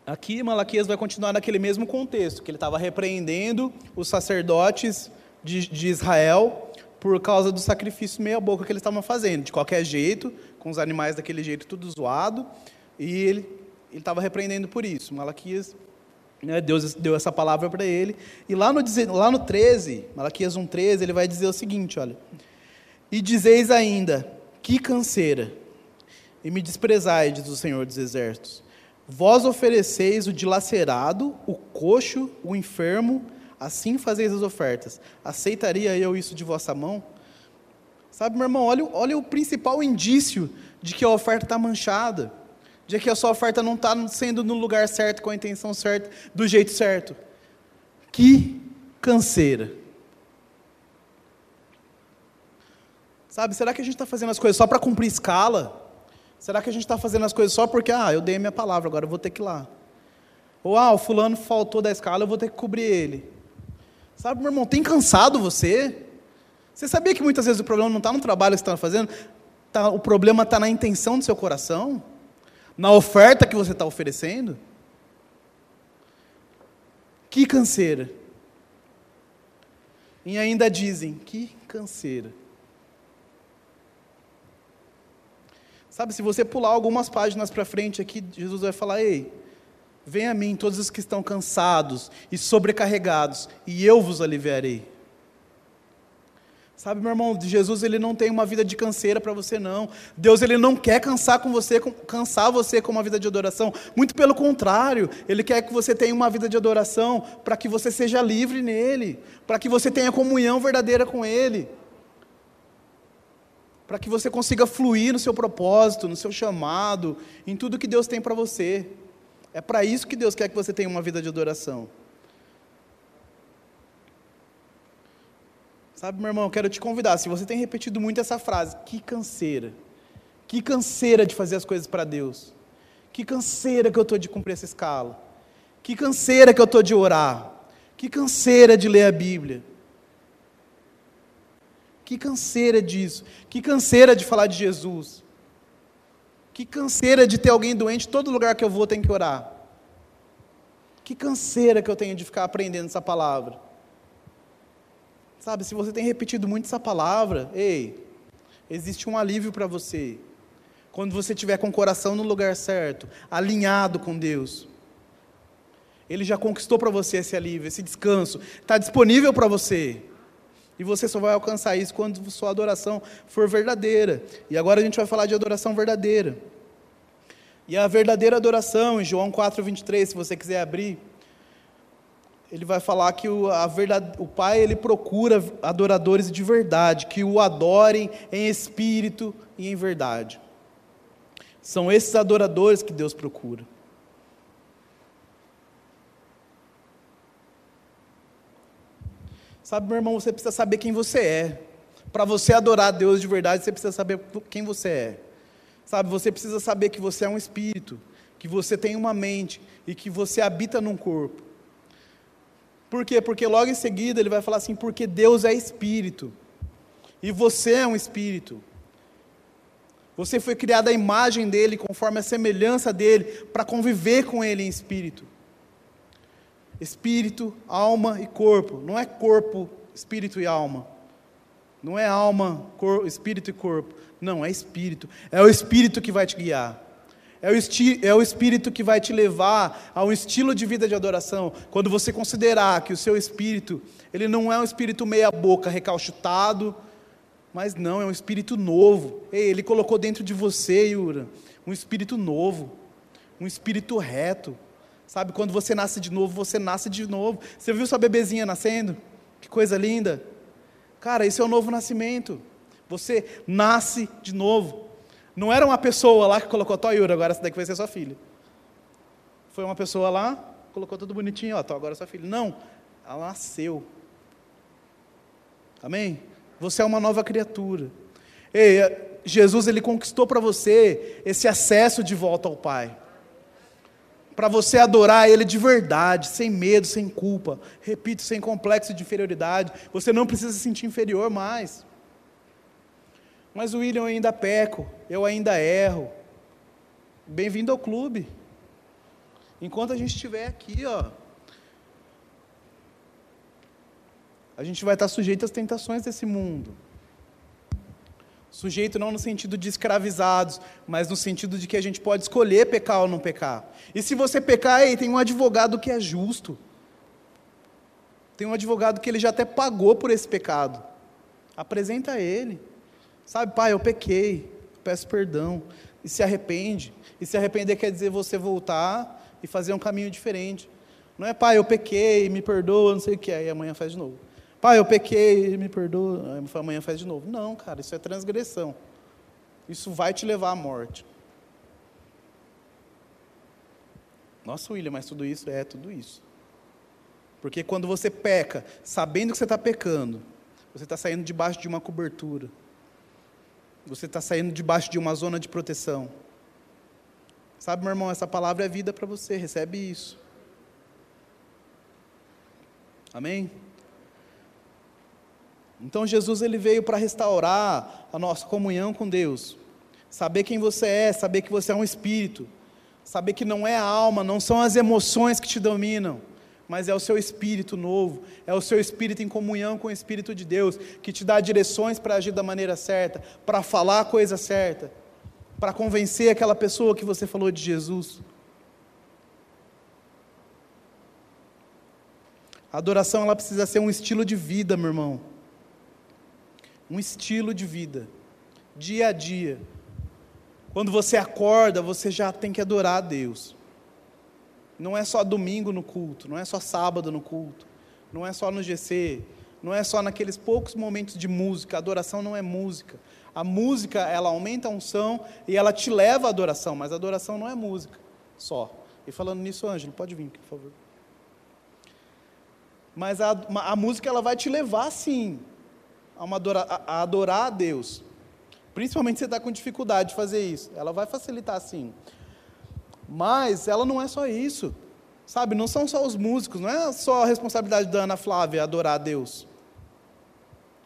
Aqui Malaquias vai continuar naquele mesmo contexto, que ele estava repreendendo os sacerdotes de, de, Israel por causa do sacrifício meia boca que eles estavam fazendo, de qualquer jeito, com os animais daquele jeito tudo zoado, e ele estava repreendendo por isso. Malaquias, Deus deu essa palavra para ele, e lá no, lá no 13, Malaquias 1,13, ele vai dizer o seguinte, olha, e dizeis ainda, que canseira, e me desprezai, diz o Senhor dos Exércitos, Vós ofereceis o dilacerado, o coxo, o enfermo, assim fazeis as ofertas. Aceitaria eu isso de vossa mão? Sabe, meu irmão, olha, olha o principal indício de que a oferta está manchada, de que a sua oferta não está sendo no lugar certo, com a intenção certa, do jeito certo. Que canseira. Sabe, será que a gente está fazendo as coisas só para cumprir escala? Será que a gente está fazendo as coisas só porque, ah, eu dei a minha palavra, agora eu vou ter que ir lá? Ou, ah, o fulano faltou da escala, eu vou ter que cobrir ele. Sabe, meu irmão, tem cansado você? Você sabia que muitas vezes o problema não está no trabalho que você está fazendo? Tá, o problema está na intenção do seu coração? Na oferta que você está oferecendo? Que canseira. E ainda dizem: que canseira. Sabe, se você pular algumas páginas para frente aqui, Jesus vai falar: ei, venha a mim todos os que estão cansados e sobrecarregados, e eu vos aliviarei. Sabe, meu irmão, Jesus ele não tem uma vida de canseira para você não. Deus ele não quer cansar com você, cansar você com uma vida de adoração. Muito pelo contrário, ele quer que você tenha uma vida de adoração para que você seja livre nele, para que você tenha comunhão verdadeira com ele. Para que você consiga fluir no seu propósito, no seu chamado, em tudo que Deus tem para você. É para isso que Deus quer que você tenha uma vida de adoração. Sabe, meu irmão, eu quero te convidar. Se você tem repetido muito essa frase, que canseira. Que canseira de fazer as coisas para Deus. Que canseira que eu estou de cumprir essa escala. Que canseira que eu estou de orar. Que canseira de ler a Bíblia. Que canseira disso. Que canseira de falar de Jesus. Que canseira de ter alguém doente, todo lugar que eu vou tem que orar. Que canseira que eu tenho de ficar aprendendo essa palavra. Sabe, se você tem repetido muito essa palavra, ei, existe um alívio para você. Quando você estiver com o coração no lugar certo, alinhado com Deus. Ele já conquistou para você esse alívio, esse descanso. Está disponível para você. E você só vai alcançar isso quando sua adoração for verdadeira. E agora a gente vai falar de adoração verdadeira. E a verdadeira adoração, em João 4, 23, se você quiser abrir ele vai falar que o, a verdade, o Pai ele procura adoradores de verdade, que o adorem em espírito e em verdade. São esses adoradores que Deus procura. Sabe, meu irmão, você precisa saber quem você é. Para você adorar a Deus de verdade, você precisa saber quem você é. Sabe, você precisa saber que você é um espírito, que você tem uma mente e que você habita num corpo. Por quê? Porque logo em seguida ele vai falar assim: porque Deus é espírito. E você é um espírito. Você foi criado à imagem dele, conforme a semelhança dele, para conviver com ele em espírito. Espírito, alma e corpo. Não é corpo, espírito e alma. Não é alma, cor, espírito e corpo. Não, é espírito. É o espírito que vai te guiar. É o, é o Espírito que vai te levar a um estilo de vida de adoração. Quando você considerar que o seu espírito, ele não é um espírito meia-boca, recalchutado, mas não, é um espírito novo. Ei, ele colocou dentro de você, Yura, um espírito novo, um espírito reto. Sabe, quando você nasce de novo, você nasce de novo. Você viu sua bebezinha nascendo? Que coisa linda. Cara, esse é o novo nascimento. Você nasce de novo. Não era uma pessoa lá que colocou, Tó agora essa daqui vai ser sua filha. Foi uma pessoa lá, colocou tudo bonitinho, ó, agora é sua filha. Não, ela nasceu. Amém? Você é uma nova criatura. Ei, Jesus ele conquistou para você esse acesso de volta ao Pai. Para você adorar Ele de verdade, sem medo, sem culpa. Repito, sem complexo de inferioridade. Você não precisa se sentir inferior mais. Mas o William eu ainda peco, eu ainda erro. Bem-vindo ao clube. Enquanto a gente estiver aqui, ó, a gente vai estar sujeito às tentações desse mundo. Sujeito não no sentido de escravizados, mas no sentido de que a gente pode escolher pecar ou não pecar. E se você pecar, aí tem um advogado que é justo. Tem um advogado que ele já até pagou por esse pecado. Apresenta ele. Sabe, pai, eu pequei, peço perdão. E se arrepende. E se arrepender quer dizer você voltar e fazer um caminho diferente. Não é, pai, eu pequei, me perdoa, não sei o que, aí amanhã faz de novo. Pai, eu pequei, me perdoa, amanhã faz de novo. Não, cara, isso é transgressão. Isso vai te levar à morte. Nossa, William, mas tudo isso é tudo isso. Porque quando você peca, sabendo que você está pecando, você está saindo debaixo de uma cobertura. Você está saindo debaixo de uma zona de proteção. Sabe, meu irmão, essa palavra é vida para você, recebe isso. Amém? Então Jesus ele veio para restaurar a nossa comunhão com Deus. Saber quem você é, saber que você é um espírito, saber que não é a alma, não são as emoções que te dominam, mas é o seu espírito novo, é o seu espírito em comunhão com o Espírito de Deus, que te dá direções para agir da maneira certa, para falar a coisa certa, para convencer aquela pessoa que você falou de Jesus. A adoração ela precisa ser um estilo de vida, meu irmão. Um estilo de vida, dia a dia. Quando você acorda, você já tem que adorar a Deus. Não é só domingo no culto, não é só sábado no culto, não é só no GC, não é só naqueles poucos momentos de música. A adoração não é música. A música, ela aumenta a unção e ela te leva à adoração, mas a adoração não é música só. E falando nisso, Ângelo, pode vir, por favor. Mas a, a música, ela vai te levar, sim, a, uma adora, a, a adorar a Deus. Principalmente se você está com dificuldade de fazer isso. Ela vai facilitar, sim. Mas ela não é só isso. Sabe, não são só os músicos, não é só a responsabilidade da Ana Flávia adorar a Deus.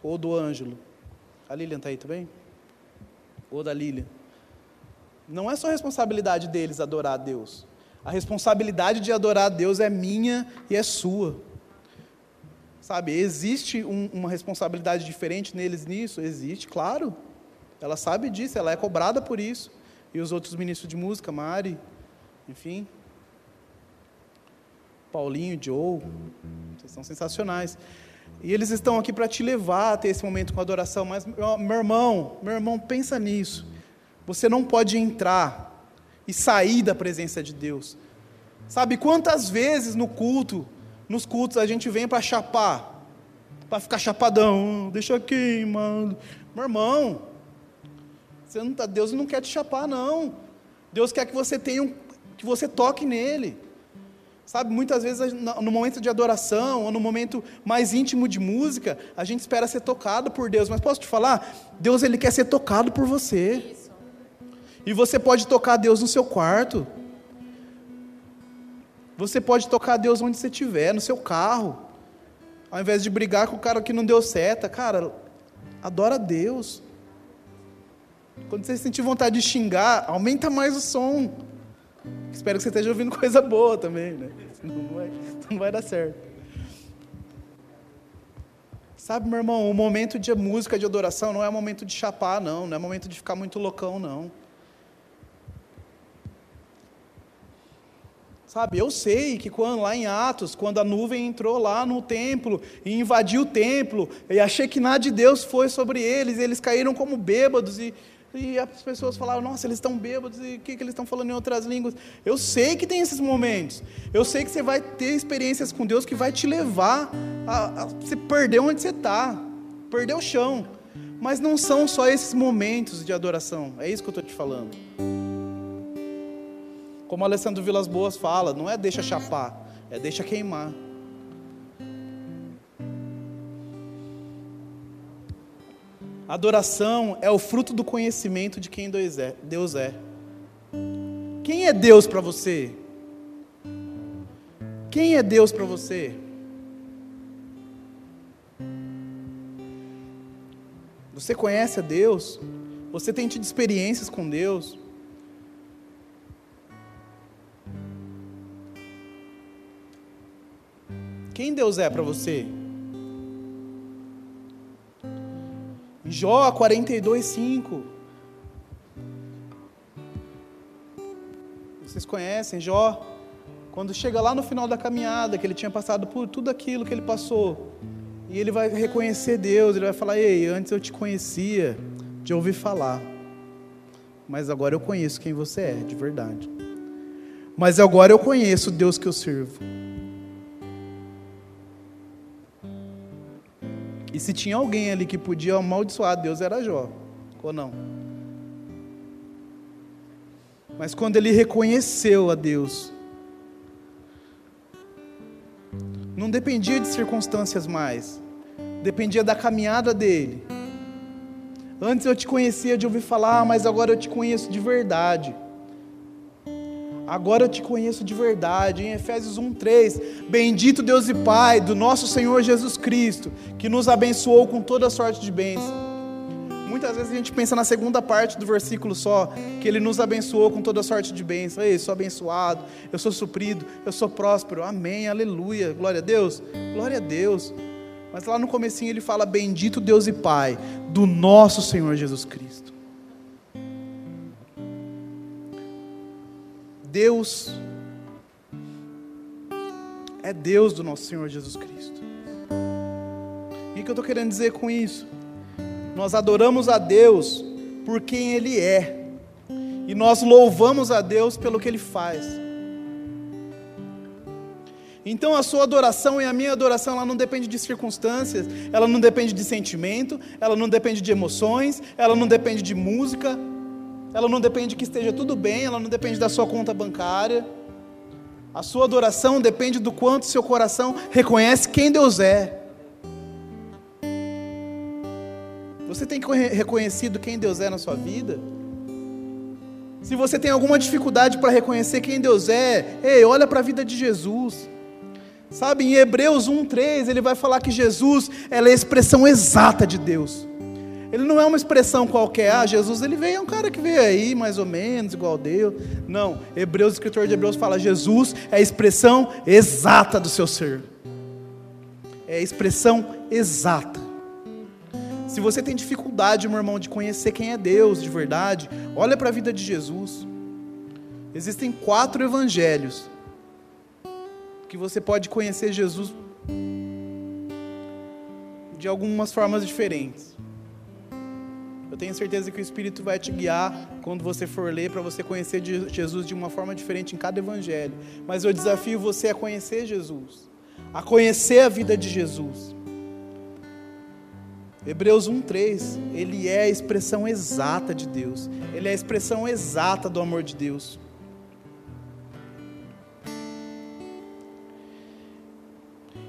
Ou do Ângelo. A Lilian está aí também? Ou da Lilian. Não é só a responsabilidade deles adorar a Deus. A responsabilidade de adorar a Deus é minha e é sua. Sabe, existe um, uma responsabilidade diferente neles nisso? Existe, claro. Ela sabe disso, ela é cobrada por isso. E os outros ministros de música, Mari, enfim. Paulinho, Joe, vocês são sensacionais. E eles estão aqui para te levar a ter esse momento com adoração. Mas, meu irmão, meu irmão, pensa nisso. Você não pode entrar e sair da presença de Deus. Sabe quantas vezes no culto, nos cultos, a gente vem para chapar, para ficar chapadão, deixa aqui, mano. Meu irmão, você não tá, Deus não quer te chapar, não. Deus quer que você tenha um que você toque nele. Sabe, muitas vezes no momento de adoração, ou no momento mais íntimo de música, a gente espera ser tocado por Deus. Mas posso te falar? Deus ele quer ser tocado por você. E você pode tocar Deus no seu quarto. Você pode tocar Deus onde você estiver, no seu carro. Ao invés de brigar com o cara que não deu seta, cara, adora Deus. Quando você sentir vontade de xingar, aumenta mais o som. Espero que você esteja ouvindo coisa boa também, né? Não vai, não vai dar certo. Sabe, meu irmão, o momento de música de adoração não é momento de chapar, não. Não é momento de ficar muito loucão, não. Sabe, eu sei que quando lá em Atos, quando a nuvem entrou lá no templo e invadiu o templo, e achei que nada de Deus foi sobre eles, eles caíram como bêbados e e as pessoas falavam, nossa, eles estão bêbados, e o que, que eles estão falando em outras línguas? Eu sei que tem esses momentos. Eu sei que você vai ter experiências com Deus que vai te levar a, a você perder onde você está, perder o chão. Mas não são só esses momentos de adoração. É isso que eu estou te falando. Como Alessandro Vilas Boas fala, não é deixa chapar, é deixa queimar. Adoração é o fruto do conhecimento de quem é, Deus é. Quem é Deus para você? Quem é Deus para você? Você conhece a Deus? Você tem tido experiências com Deus? Quem Deus é para você? Jó 42, 5. Vocês conhecem Jó? Quando chega lá no final da caminhada, que ele tinha passado por tudo aquilo que ele passou, e ele vai reconhecer Deus, ele vai falar: Ei, antes eu te conhecia de ouvir falar, mas agora eu conheço quem você é, de verdade. Mas agora eu conheço o Deus que eu sirvo. E se tinha alguém ali que podia amaldiçoar Deus, era Jó, ou não? Mas quando ele reconheceu a Deus, não dependia de circunstâncias mais, dependia da caminhada dele. Antes eu te conhecia de ouvir falar, mas agora eu te conheço de verdade. Agora eu te conheço de verdade. Em Efésios 1:3, bendito Deus e Pai do nosso Senhor Jesus Cristo, que nos abençoou com toda sorte de bênçãos. Muitas vezes a gente pensa na segunda parte do versículo só, que ele nos abençoou com toda sorte de bênção. Ei, sou abençoado, eu sou suprido, eu sou próspero. Amém, aleluia. Glória a Deus. Glória a Deus. Mas lá no comecinho ele fala: Bendito Deus e Pai do nosso Senhor Jesus Cristo. Deus é Deus do nosso Senhor Jesus Cristo. O que eu estou querendo dizer com isso? Nós adoramos a Deus por quem Ele é, e nós louvamos a Deus pelo que Ele faz. Então a sua adoração e a minha adoração, ela não depende de circunstâncias, ela não depende de sentimento, ela não depende de emoções, ela não depende de música, ela não depende que esteja tudo bem, ela não depende da sua conta bancária. A sua adoração depende do quanto seu coração reconhece quem Deus é. Você tem reconhecido quem Deus é na sua vida? Se você tem alguma dificuldade para reconhecer quem Deus é, ei, olha para a vida de Jesus. Sabe, em Hebreus 1:3, ele vai falar que Jesus é a expressão exata de Deus. Ele não é uma expressão qualquer, ah, Jesus ele veio, é um cara que veio aí, mais ou menos, igual a Deus. Não, Hebreus, o escritor de Hebreus fala, Jesus é a expressão exata do seu ser. É a expressão exata. Se você tem dificuldade, meu irmão, de conhecer quem é Deus de verdade, olha para a vida de Jesus. Existem quatro evangelhos que você pode conhecer Jesus de algumas formas diferentes. Eu tenho certeza que o Espírito vai te guiar quando você for ler para você conhecer Jesus de uma forma diferente em cada evangelho. Mas eu desafio você a conhecer Jesus, a conhecer a vida de Jesus. Hebreus 1:3, ele é a expressão exata de Deus. Ele é a expressão exata do amor de Deus.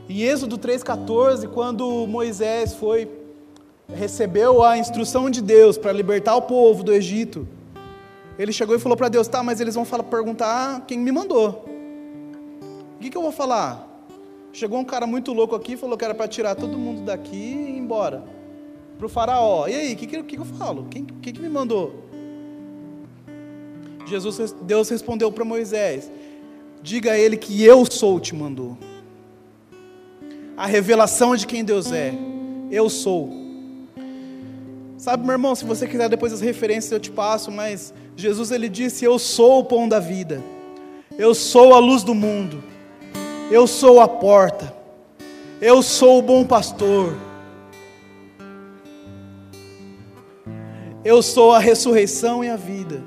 Em Êxodo 3,14, quando Moisés foi, recebeu a instrução de Deus para libertar o povo do Egito, ele chegou e falou para Deus: tá, mas eles vão falar, perguntar quem me mandou. O que, que eu vou falar? Chegou um cara muito louco aqui, falou que era para tirar todo mundo daqui e ir embora. Para o faraó. E aí, o que, que, que, eu falo? Quem que, que me mandou? Jesus, Deus respondeu para Moisés: Diga a ele que eu sou te mandou a revelação de quem Deus é. Eu sou. Sabe, meu irmão, se você quiser depois as referências eu te passo, mas Jesus ele disse: Eu sou o pão da vida. Eu sou a luz do mundo. Eu sou a porta. Eu sou o bom pastor. Eu sou a ressurreição e a vida.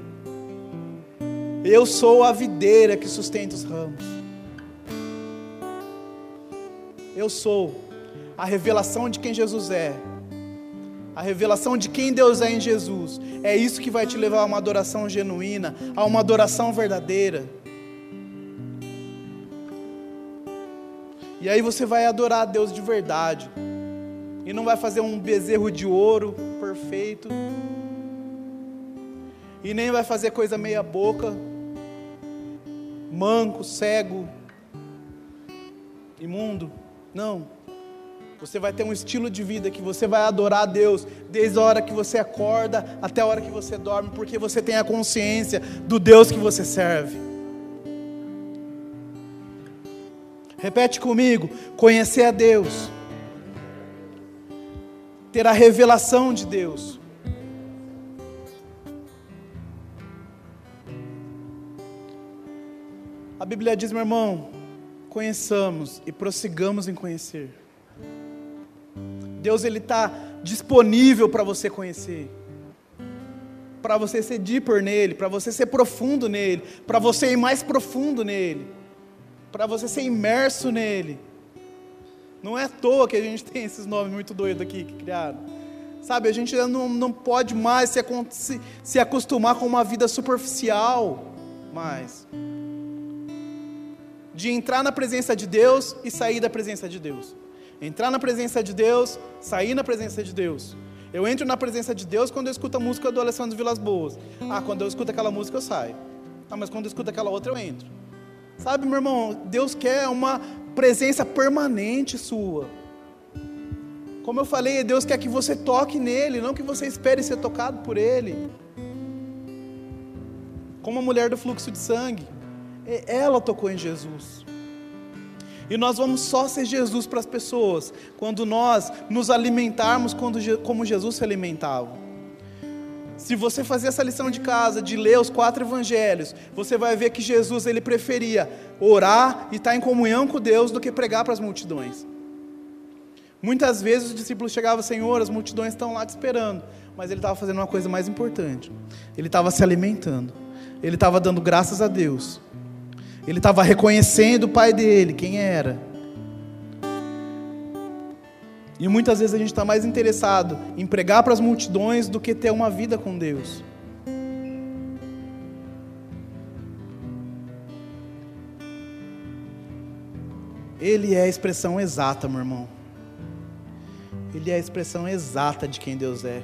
Eu sou a videira que sustenta os ramos. Eu sou a revelação de quem Jesus é. A revelação de quem Deus é em Jesus. É isso que vai te levar a uma adoração genuína, a uma adoração verdadeira. E aí você vai adorar a Deus de verdade. E não vai fazer um bezerro de ouro perfeito. E nem vai fazer coisa meia boca. Manco, cego, imundo. Não. Você vai ter um estilo de vida que você vai adorar a Deus desde a hora que você acorda até a hora que você dorme, porque você tem a consciência do Deus que você serve. Repete comigo: conhecer a Deus, ter a revelação de Deus. A Bíblia diz, meu irmão, conheçamos e prossigamos em conhecer. Deus ele está disponível para você conhecer, para você ser deeper nele, para você ser profundo nele, para você ir mais profundo nele, para você ser imerso nele. Não é à toa que a gente tem esses nomes muito doidos aqui que criaram. Sabe, a gente não, não pode mais se, se, se acostumar com uma vida superficial mais de entrar na presença de Deus e sair da presença de Deus. Entrar na presença de Deus, sair na presença de Deus. Eu entro na presença de Deus quando eu escuto a música do Alessandro Vilas Boas. Ah, quando eu escuto aquela música eu saio. Ah, mas quando eu escuto aquela outra eu entro. Sabe, meu irmão, Deus quer uma presença permanente sua. Como eu falei, Deus quer que você toque nele, não que você espere ser tocado por ele. Como a mulher do fluxo de sangue, ela tocou em Jesus. E nós vamos só ser Jesus para as pessoas quando nós nos alimentarmos como Jesus se alimentava. Se você fazer essa lição de casa, de ler os quatro evangelhos, você vai ver que Jesus ele preferia orar e estar em comunhão com Deus do que pregar para as multidões. Muitas vezes os discípulos chegavam, Senhor, as multidões estão lá te esperando, mas ele estava fazendo uma coisa mais importante. Ele estava se alimentando. Ele estava dando graças a Deus. Ele estava reconhecendo o pai dele, quem era. E muitas vezes a gente está mais interessado em pregar para as multidões do que ter uma vida com Deus. Ele é a expressão exata, meu irmão. Ele é a expressão exata de quem Deus é.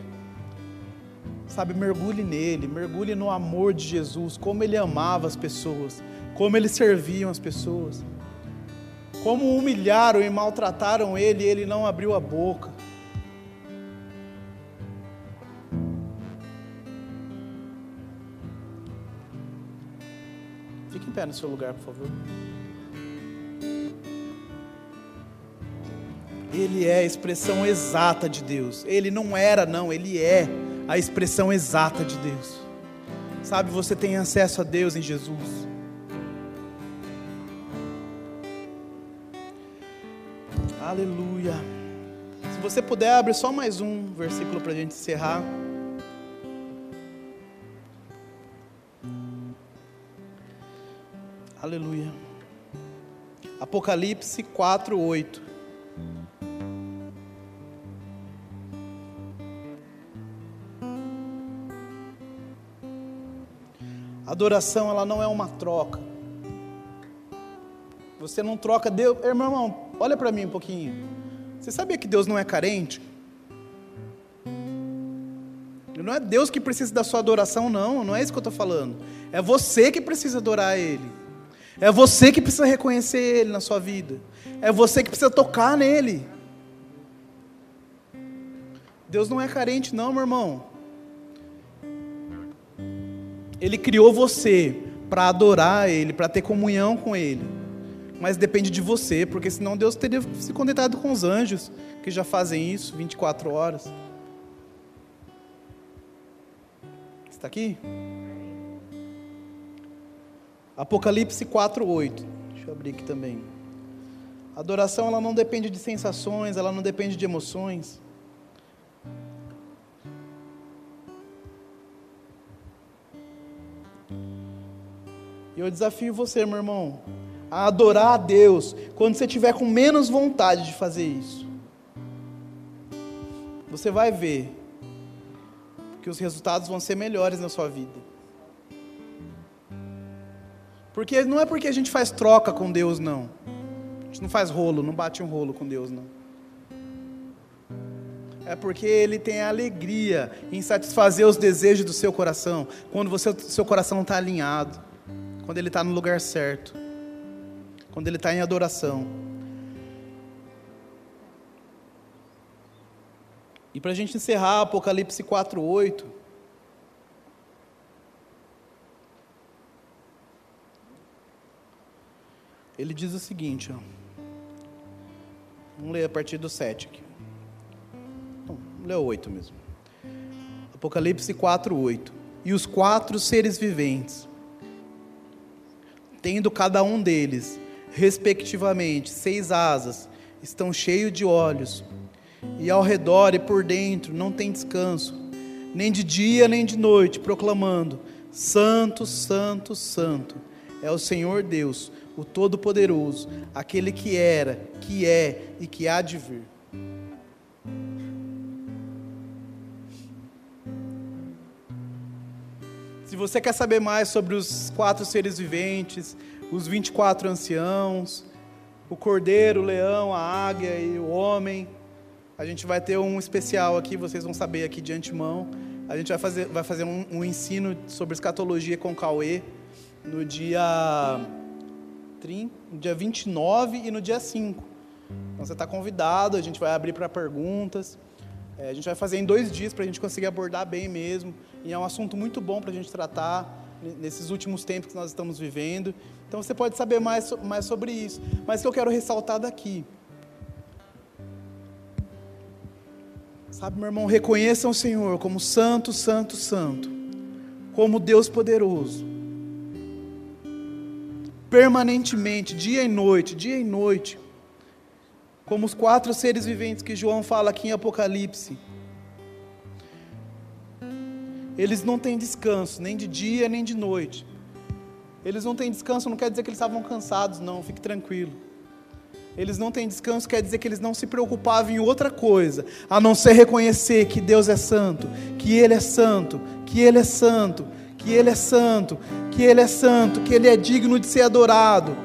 Sabe, mergulhe nele, mergulhe no amor de Jesus, como ele amava as pessoas, como ele serviam as pessoas. Como humilharam e maltrataram ele, ele não abriu a boca. Fique em pé no seu lugar, por favor. Ele é a expressão exata de Deus. Ele não era, não, ele é a expressão exata de Deus. Sabe, você tem acesso a Deus em Jesus. Aleluia. Se você puder, abre só mais um versículo para a gente encerrar. Aleluia. Apocalipse 4, 8. Adoração, ela não é uma troca. Você não troca Deus. Irmão, olha para mim um pouquinho. Você sabia que Deus não é carente? Não é Deus que precisa da sua adoração, não. Não é isso que eu estou falando. É você que precisa adorar Ele. É você que precisa reconhecer Ele na sua vida. É você que precisa tocar nele. Deus não é carente, não, meu irmão. Ele criou você para adorar Ele, para ter comunhão com Ele mas depende de você, porque senão Deus teria se contentado com os anjos, que já fazem isso 24 horas. Está aqui? Apocalipse 4:8. Deixa eu abrir aqui também. A adoração ela não depende de sensações, ela não depende de emoções. E eu desafio você, meu irmão, a adorar a Deus quando você tiver com menos vontade de fazer isso. Você vai ver que os resultados vão ser melhores na sua vida. Porque não é porque a gente faz troca com Deus, não. A gente não faz rolo, não bate um rolo com Deus, não. É porque Ele tem alegria em satisfazer os desejos do seu coração, quando você, seu coração está alinhado, quando ele está no lugar certo quando ele está em adoração. E para a gente encerrar, Apocalipse 4, 8. Ele diz o seguinte, ó. Vamos ler a partir do 7 aqui. Vamos ler o 8 mesmo. Apocalipse 4, 8. E os quatro seres viventes, tendo cada um deles respectivamente, seis asas, estão cheios de olhos, e ao redor e por dentro não tem descanso, nem de dia nem de noite, proclamando: Santo, Santo, Santo é o Senhor Deus, o Todo-Poderoso, aquele que era, que é e que há de vir. Você quer saber mais sobre os quatro seres viventes, os 24 anciãos, o cordeiro, o leão, a águia e o homem. A gente vai ter um especial aqui, vocês vão saber aqui de antemão. A gente vai fazer, vai fazer um, um ensino sobre escatologia com Cauê no dia, 30, no dia 29 e no dia 5. Então você está convidado, a gente vai abrir para perguntas. É, a gente vai fazer em dois dias para a gente conseguir abordar bem mesmo. E é um assunto muito bom para a gente tratar nesses últimos tempos que nós estamos vivendo. Então você pode saber mais, mais sobre isso. Mas o que eu quero ressaltar daqui. Sabe, meu irmão, reconheçam o Senhor como santo, santo, santo. Como Deus poderoso. Permanentemente, dia e noite, dia e noite como os quatro seres viventes que João fala aqui em Apocalipse. Eles não têm descanso, nem de dia nem de noite. Eles não têm descanso, não quer dizer que eles estavam cansados, não, fique tranquilo. Eles não têm descanso, quer dizer que eles não se preocupavam em outra coisa, a não ser reconhecer que Deus é santo, que Ele é santo, que Ele é santo, que Ele é santo, que Ele é santo, que Ele é digno de ser adorado,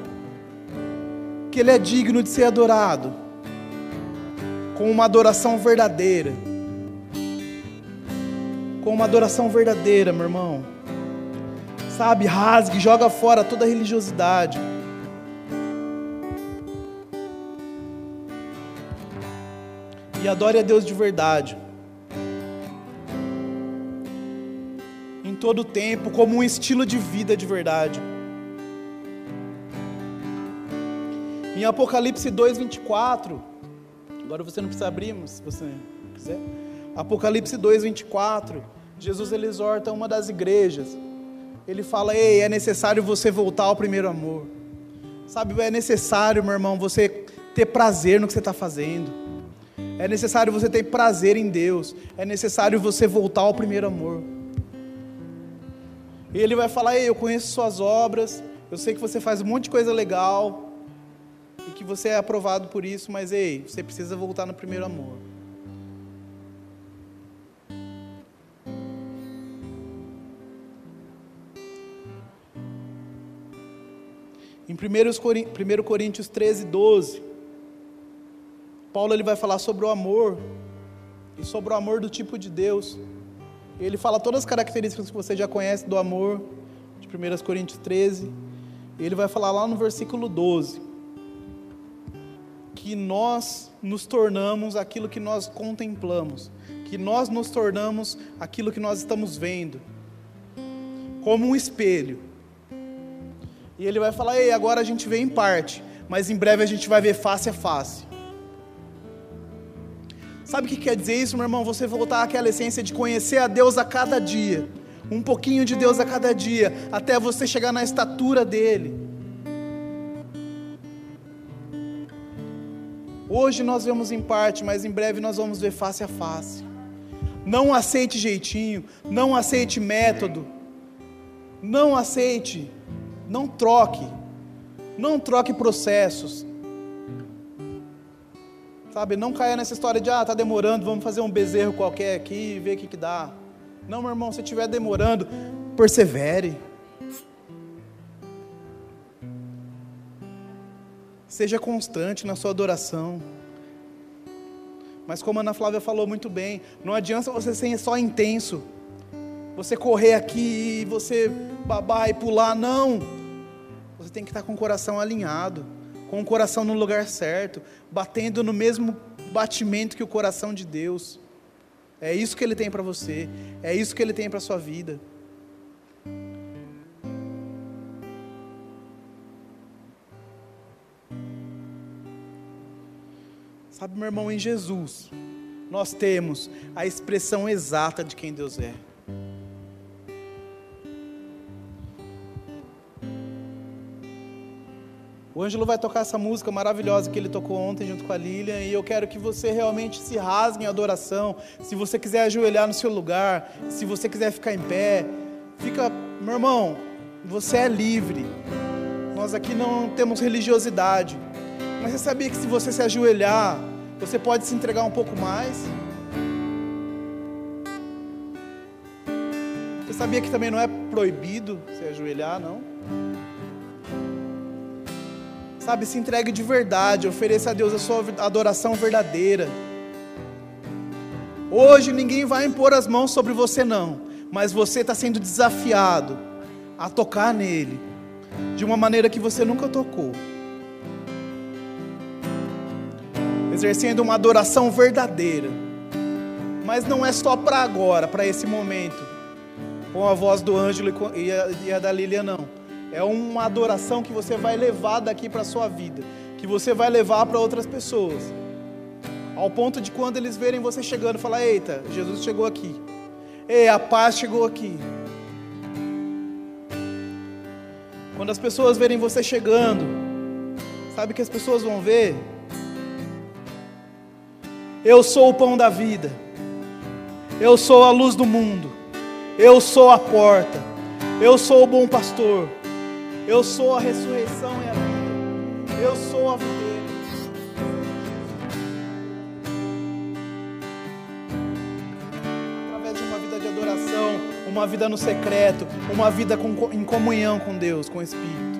que Ele é digno de ser adorado com uma adoração verdadeira. Com uma adoração verdadeira, meu irmão. Sabe, rasgue, joga fora toda religiosidade. E adore a Deus de verdade. Em todo o tempo, como um estilo de vida de verdade. Em Apocalipse 2, 24. Agora você não precisa abrir, mas se você quiser. Apocalipse 2, 24. Jesus ele exorta uma das igrejas. Ele fala: Ei, é necessário você voltar ao primeiro amor. Sabe, é necessário, meu irmão, você ter prazer no que você está fazendo. É necessário você ter prazer em Deus. É necessário você voltar ao primeiro amor. E ele vai falar: Ei, eu conheço suas obras. Eu sei que você faz um monte de coisa legal e que você é aprovado por isso, mas ei, você precisa voltar no primeiro amor. Em 1 Coríntios 13, 12, Paulo ele vai falar sobre o amor e sobre o amor do tipo de Deus. Ele fala todas as características que você já conhece do amor, de 1 Coríntios 13. Ele vai falar lá no versículo 12 que nós nos tornamos aquilo que nós contemplamos, que nós nos tornamos aquilo que nós estamos vendo, como um espelho. E ele vai falar: Ei, agora a gente vê em parte, mas em breve a gente vai ver face a face. Sabe o que quer dizer isso, meu irmão? Você voltar àquela essência de conhecer a Deus a cada dia, um pouquinho de Deus a cada dia, até você chegar na estatura dEle. Hoje nós vemos em parte, mas em breve nós vamos ver face a face. Não aceite jeitinho, não aceite método, não aceite, não troque, não troque processos. Sabe, não caia nessa história de, ah, tá demorando, vamos fazer um bezerro qualquer aqui e ver o que, que dá. Não, meu irmão, se estiver demorando, persevere. Seja constante na sua adoração. Mas como a Ana Flávia falou muito bem, não adianta você ser só intenso. Você correr aqui e você babar e pular, não. Você tem que estar com o coração alinhado, com o coração no lugar certo, batendo no mesmo batimento que o coração de Deus. É isso que ele tem para você, é isso que ele tem para sua vida. Sabe, meu irmão, em Jesus, nós temos a expressão exata de quem Deus é. O Ângelo vai tocar essa música maravilhosa que ele tocou ontem junto com a Lilian, e eu quero que você realmente se rasgue em adoração. Se você quiser ajoelhar no seu lugar, se você quiser ficar em pé, fica, meu irmão, você é livre. Nós aqui não temos religiosidade. Mas você sabia que se você se ajoelhar, você pode se entregar um pouco mais. Você sabia que também não é proibido se ajoelhar, não? Sabe, se entregue de verdade, ofereça a Deus a sua adoração verdadeira. Hoje ninguém vai impor as mãos sobre você, não, mas você está sendo desafiado a tocar nele de uma maneira que você nunca tocou. Exercendo uma adoração verdadeira. Mas não é só para agora, para esse momento, com a voz do Ângelo e a, e a da Lilia, não. É uma adoração que você vai levar daqui para a sua vida, que você vai levar para outras pessoas. Ao ponto de quando eles verem você chegando, falar: Eita, Jesus chegou aqui. Ei, a paz chegou aqui. Quando as pessoas verem você chegando, sabe que as pessoas vão ver? Eu sou o pão da vida. Eu sou a luz do mundo. Eu sou a porta. Eu sou o bom pastor. Eu sou a ressurreição e a vida. Eu sou a videira. Através de uma vida de adoração, uma vida no secreto, uma vida com, em comunhão com Deus, com o Espírito.